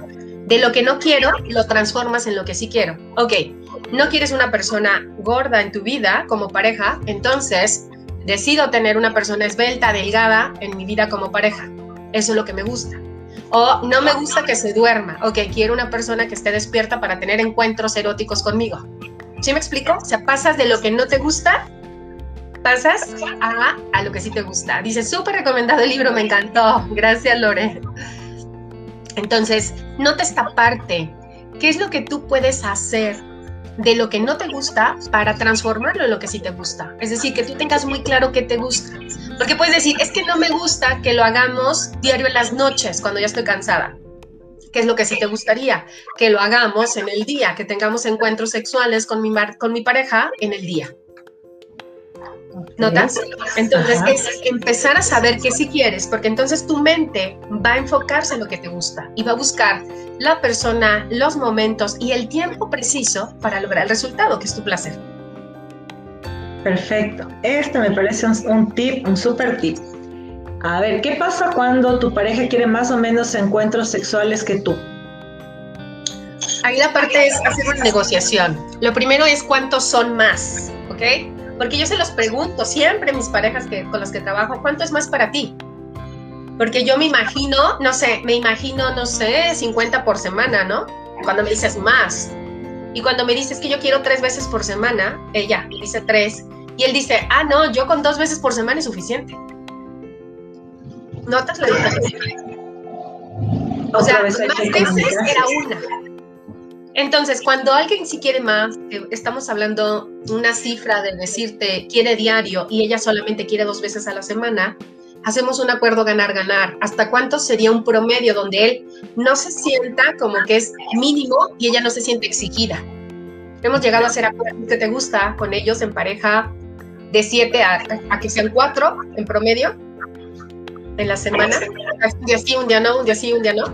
De lo que no quiero, lo transformas en lo que sí quiero. Ok, no quieres una persona gorda en tu vida como pareja, entonces decido tener una persona esbelta, delgada en mi vida como pareja. Eso es lo que me gusta. O no me gusta que se duerma. Ok, quiero una persona que esté despierta para tener encuentros eróticos conmigo. ¿Sí me explico? O sea, pasas de lo que no te gusta, pasas a, a lo que sí te gusta. Dice, súper recomendado el libro, me encantó. Gracias, Lore. Entonces, nota esta parte. ¿Qué es lo que tú puedes hacer de lo que no te gusta para transformarlo en lo que sí te gusta? Es decir, que tú tengas muy claro qué te gusta. Porque puedes decir, es que no me gusta que lo hagamos diario en las noches cuando ya estoy cansada. ¿Qué es lo que sí te gustaría? Que lo hagamos en el día, que tengamos encuentros sexuales con mi, con mi pareja en el día. ¿Notas? Entonces es empezar a saber qué sí quieres, porque entonces tu mente va a enfocarse en lo que te gusta y va a buscar la persona, los momentos y el tiempo preciso para lograr el resultado, que es tu placer. Perfecto. Este me parece un, tip, un super tip. A ver, ¿qué pasa cuando tu pareja quiere más o menos encuentros sexuales que tú? Ahí la parte es hacer una negociación. Lo primero es cuántos son más, ¿ok? Porque yo se los pregunto siempre mis parejas que, con las que trabajo, ¿cuánto es más para ti? Porque yo me imagino, no sé, me imagino, no sé, 50 por semana, ¿no? Cuando me dices más. Y cuando me dices que yo quiero tres veces por semana, ella dice tres, y él dice, ah, no, yo con dos veces por semana es suficiente. ¿Notas la diferencia? O sea, más veces era una. Entonces, cuando alguien sí quiere más, estamos hablando una cifra de decirte quiere diario y ella solamente quiere dos veces a la semana, hacemos un acuerdo ganar-ganar. ¿Hasta cuánto sería un promedio donde él no se sienta como que es mínimo y ella no se siente exigida? Hemos llegado a hacer acuerdos que te gusta con ellos en pareja de siete a, que sean cuatro en promedio en la semana. Un día sí, un día no, un día sí, un día no.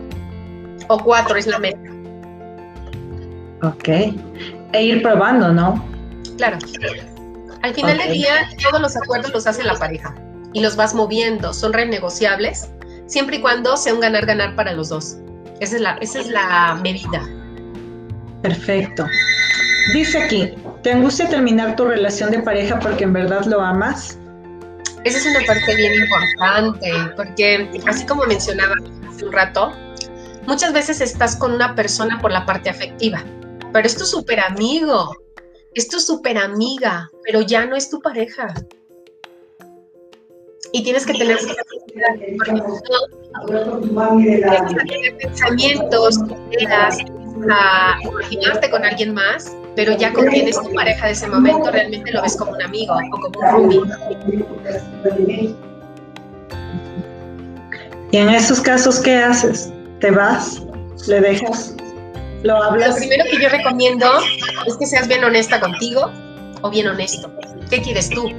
O cuatro es la meta. Ok. E ir probando, ¿no? Claro. Al final del día, todos los acuerdos los hace la pareja y los vas moviendo, son renegociables, siempre y cuando sea un ganar-ganar para los dos. Esa es la, esa es la medida. Perfecto. Dice aquí, ¿te angustia terminar tu relación de pareja porque en verdad lo amas? Esa es una parte bien importante, porque así como mencionaba hace un rato, muchas veces estás con una persona por la parte afectiva, pero es tu súper amigo, es tu súper amiga, pero ya no es tu pareja y tienes que tener pensamientos, ideas, a imaginarte con alguien más, pero ya con quien es tu pareja de ese momento realmente lo ves como un amigo o como un roomie. Y en esos casos, ¿qué haces? ¿Te vas? ¿Le dejas? ¿Lo hablas? Lo primero que yo recomiendo es que seas bien honesta contigo o bien honesto. ¿Qué quieres tú?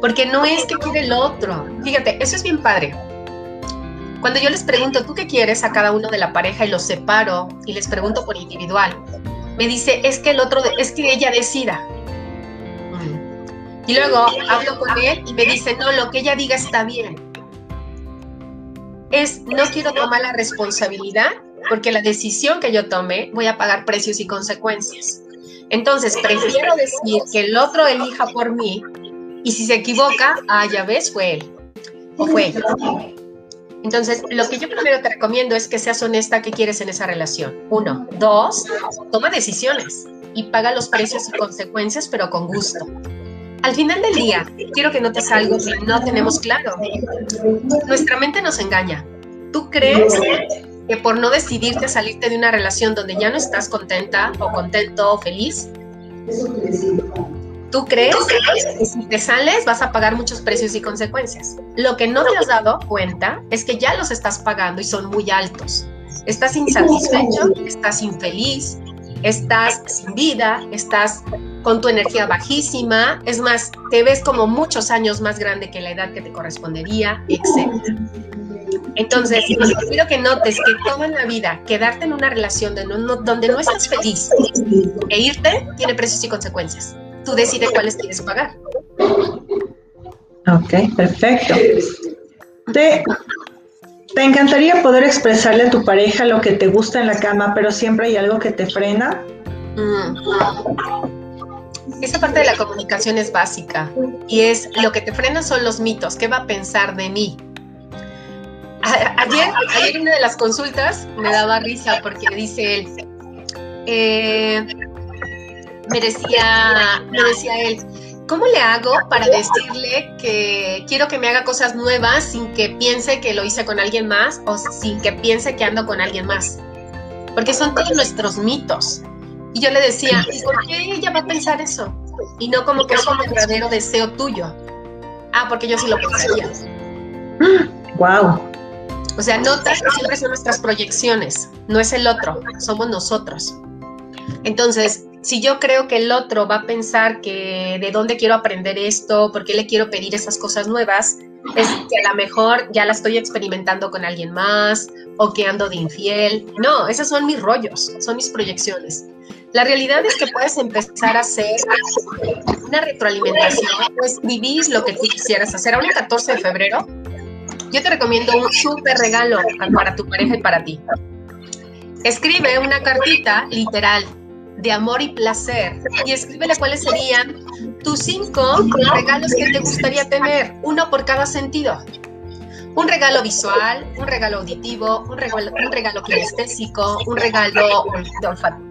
Porque no es que quiere el otro. Fíjate, eso es bien padre. Cuando yo les pregunto, ¿tú qué quieres a cada uno de la pareja y los separo y les pregunto por individual? Me dice, es que el otro, es que ella decida. Y luego hablo con él y me dice, no, lo que ella diga está bien es no quiero tomar la responsabilidad porque la decisión que yo tome voy a pagar precios y consecuencias. Entonces, prefiero decir que el otro elija por mí y si se equivoca, ah, ya ves, fue él o fue Entonces, lo que yo primero te recomiendo es que seas honesta qué quieres en esa relación. Uno. Dos, toma decisiones y paga los precios y consecuencias, pero con gusto. Al final del día, quiero que notes algo que no tenemos claro. Nuestra mente nos engaña. ¿Tú crees que por no decidirte a salirte de una relación donde ya no estás contenta o contento o feliz, tú crees que si te sales vas a pagar muchos precios y consecuencias? Lo que no te has dado cuenta es que ya los estás pagando y son muy altos. Estás insatisfecho, estás infeliz, estás sin vida, estás con tu energía bajísima, es más, te ves como muchos años más grande que la edad que te correspondería, etc. Entonces, quiero que notes que toda la vida quedarte en una relación donde no, donde no estás feliz e irte tiene precios y consecuencias. Tú decides cuáles quieres pagar. Ok, perfecto. Te, te encantaría poder expresarle a tu pareja lo que te gusta en la cama, pero siempre hay algo que te frena. Mm. Esa parte de la comunicación es básica y es lo que te frena son los mitos. ¿Qué va a pensar de mí? Ayer, ayer en una de las consultas me daba risa porque dice él, eh, me, decía, me decía él, ¿cómo le hago para decirle que quiero que me haga cosas nuevas sin que piense que lo hice con alguien más o sin que piense que ando con alguien más? Porque son todos nuestros mitos. Y yo le decía, ¿y por qué ella va a pensar eso? Y no como que es un verdadero deseo tuyo. Ah, porque yo sí lo pensaría. Wow. O sea, notas que siempre son nuestras proyecciones, no es el otro, somos nosotros. Entonces, si yo creo que el otro va a pensar que de dónde quiero aprender esto, por qué le quiero pedir esas cosas nuevas, es que a lo mejor ya la estoy experimentando con alguien más o que ando de infiel. No, esos son mis rollos, son mis proyecciones. La realidad es que puedes empezar a hacer una retroalimentación, pues vivís lo que tú quisieras hacer. Ahora el 14 de febrero, yo te recomiendo un súper regalo para tu pareja y para ti. Escribe una cartita literal de amor y placer y escríbele cuáles serían tus cinco regalos que te gustaría tener, uno por cada sentido un regalo visual, un regalo auditivo, un regalo, un regalo kinestésico, un regalo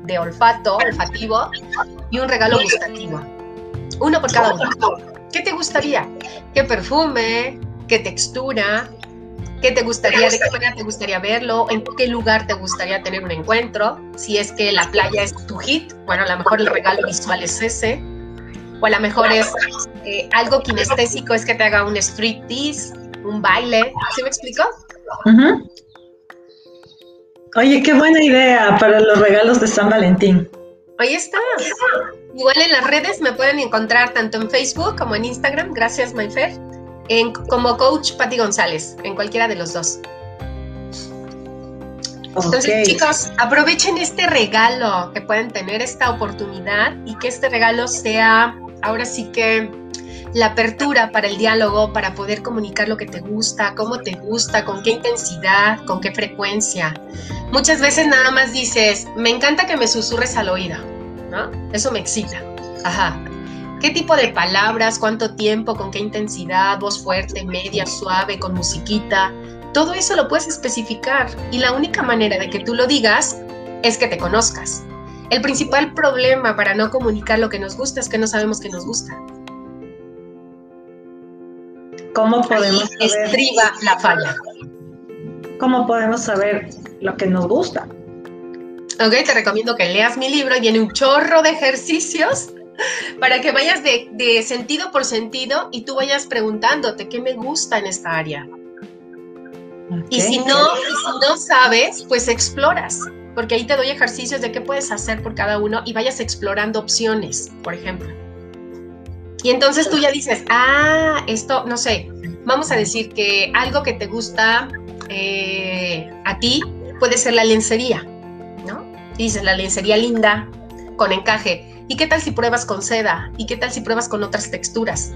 de, olfato, olfativo y un regalo gustativo. Uno por cada uno. ¿Qué te gustaría? ¿Qué perfume? ¿Qué textura? ¿Qué te gustaría? ¿De qué manera te gustaría verlo? ¿En qué lugar te gustaría tener un encuentro? Si es que la playa es tu hit, bueno, a lo mejor el regalo visual es ese. O a lo mejor es eh, algo kinestésico, es que te haga un street tease un baile. ¿Sí me explico? Oye, qué buena idea para los regalos de San Valentín. Ahí está. Igual en las redes me pueden encontrar tanto en Facebook como en Instagram, gracias Mayfer, en, como coach Patti González, en cualquiera de los dos. Entonces, chicos, aprovechen este regalo que pueden tener, esta oportunidad y que este regalo sea ahora sí que la apertura para el diálogo, para poder comunicar lo que te gusta, cómo te gusta, con qué intensidad, con qué frecuencia. Muchas veces nada más dices, me encanta que me susurres al oído, ¿no? Eso me excita. Ajá. ¿Qué tipo de palabras, cuánto tiempo, con qué intensidad, voz fuerte, media, suave, con musiquita? Todo eso lo puedes especificar y la única manera de que tú lo digas es que te conozcas. El principal problema para no comunicar lo que nos gusta es que no sabemos que nos gusta. ¿Cómo podemos Ahí estriba la falla. ¿Cómo podemos saber lo que nos gusta? Ok, te recomiendo que leas mi libro y viene un chorro de ejercicios para que vayas de, sentido por sentido y tú vayas preguntándote qué me gusta en esta área. Y, si no, si no sabes, pues exploras, porque ahí te doy ejercicios de qué puedes hacer por cada uno y vayas explorando opciones, por ejemplo. Y entonces tú ya dices, ah, esto, no sé, vamos a decir que algo que te gusta eh, a ti puede ser la lencería, ¿no? dices, la lencería linda, con encaje. ¿Y qué tal si pruebas con seda? ¿Y qué tal si pruebas con otras texturas?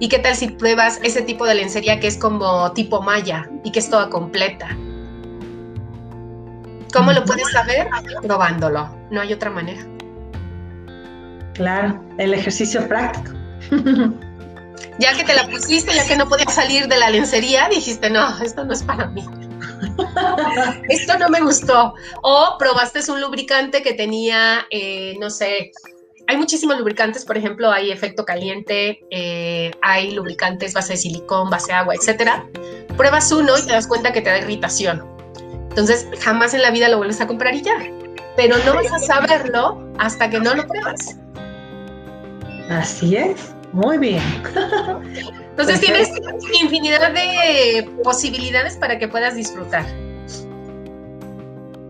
¿Y qué tal si pruebas ese tipo de lencería que es como tipo malla y que es toda completa? ¿Cómo lo puedes saber? Probándolo. No hay otra manera. Claro, el ejercicio práctico. ya que te la pusiste, ya que no podías salir de la lencería, dijiste, no, esto no es para mí. esto no me gustó. O probaste un lubricante que tenía, eh, no sé, hay muchísimos lubricantes, por ejemplo, hay efecto caliente, eh, hay lubricantes base de silicón, base de agua, etcétera. Pruebas uno y te das cuenta que te da irritación. Entonces, jamás en la vida lo vuelves a comprar y ya. Pero no vas a saberlo hasta que no lo pruebas. Así es. Muy bien. Entonces tienes infinidad de posibilidades para que puedas disfrutar.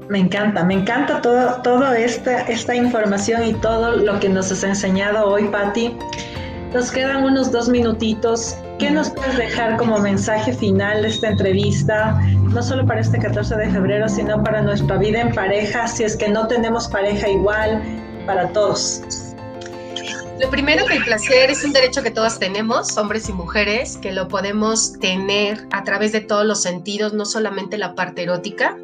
Me encanta, me encanta todo, todo esta, esta información y todo lo que nos has enseñado hoy, Patti. Nos quedan unos dos minutitos. ¿Qué nos puedes dejar como mensaje final de esta entrevista? No solo para este 14 de febrero, sino para nuestra vida en pareja, si es que no tenemos pareja igual, para todos. Lo primero que el placer es un derecho que todas tenemos, hombres y mujeres, que lo podemos tener a través de todos los sentidos, no solamente la parte erótica.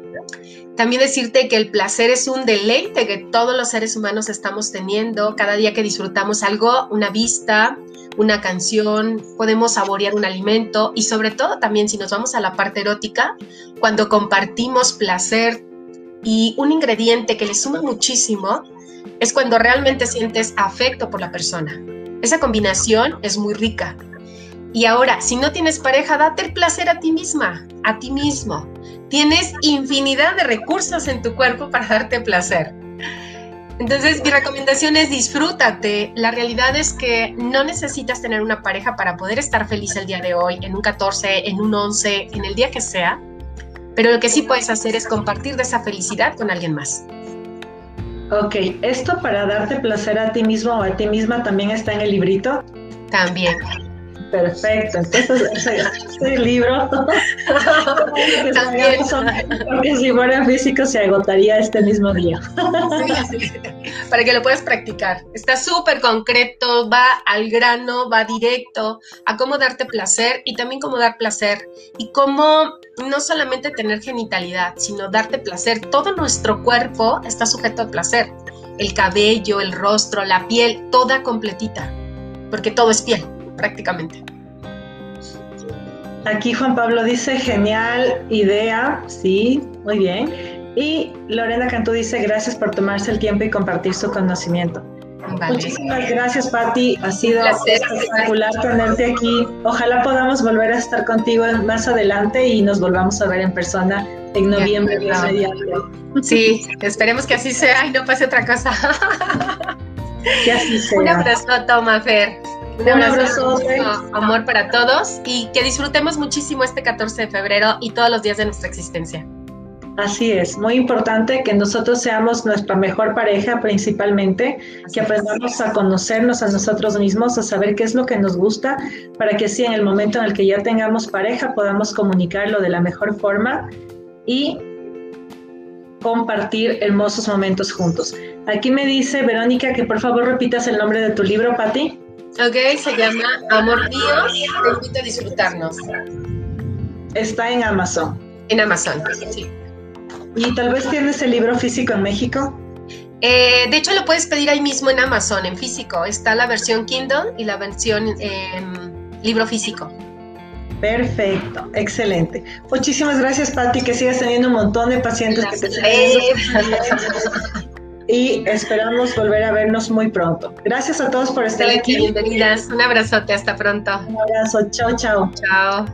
También decirte que el placer es un deleite que todos los seres humanos estamos teniendo cada día que disfrutamos algo, una vista, una canción, podemos saborear un alimento y sobre todo también si nos vamos a la parte erótica, cuando compartimos placer y un ingrediente que le suma muchísimo es cuando realmente sientes afecto por la persona. Esa combinación es muy rica. Y ahora, si no tienes pareja, date el placer a ti misma, a ti mismo. Tienes infinidad de recursos en tu cuerpo para darte placer. Entonces, mi recomendación es disfrútate. La realidad es que no necesitas tener una pareja para poder estar feliz el día de hoy, en un 14, en un 11, en el día que sea. Pero lo que sí puedes hacer es compartir de esa felicidad con alguien más. Ok, ¿esto para darte placer a ti mismo o a ti misma también está en el librito? También. Perfecto, entonces ese, libro, También. porque si fuera físico se agotaría este mismo día. Para que lo puedas practicar. Está súper concreto, va al grano, va directo a cómo darte placer y también cómo dar placer y cómo no solamente tener genitalidad, sino darte placer. Todo nuestro cuerpo está sujeto al placer. El cabello, el rostro, la piel, toda completita, porque todo es piel prácticamente. Aquí Juan Pablo dice, genial idea, sí, muy bien. Y Lorena Cantú dice, gracias por tomarse el tiempo y compartir su conocimiento. Muchísimas gracias, Patti. Ha sido espectacular tenerte aquí. Ojalá podamos volver a estar contigo más adelante y nos volvamos a ver en persona en noviembre. Sí, esperemos que así sea y no pase otra cosa. Que así sea. Un abrazo, toma, Fer. Un, abrazo, amor para todos y que disfrutemos muchísimo este 14 de febrero y todos los días de nuestra existencia. Así es, muy importante que nosotros seamos nuestra mejor pareja principalmente, que aprendamos a conocernos a nosotros mismos, a saber qué es lo que nos gusta, para que así en el momento en el que ya tengamos pareja podamos comunicarlo de la mejor forma y compartir hermosos momentos juntos. Aquí me dice Verónica que por favor repitas el nombre de tu libro, Patti. Ok, se llama Amor Mío, te invito a disfrutarnos. Está en Amazon. En Amazon, sí. ¿Y tal vez tienes el libro físico en México? Eh, de hecho, lo puedes pedir ahí mismo en Amazon, en físico. Está la versión Kindle y la versión libro físico. Perfecto, excelente. Muchísimas gracias, Patti, que sigas teniendo un montón de pacientes que te y esperamos volver a vernos muy pronto. Gracias a todos por estar aquí. Bienvenidas. Un abrazote. Hasta pronto. Un abrazo. Chao, chao. Chao.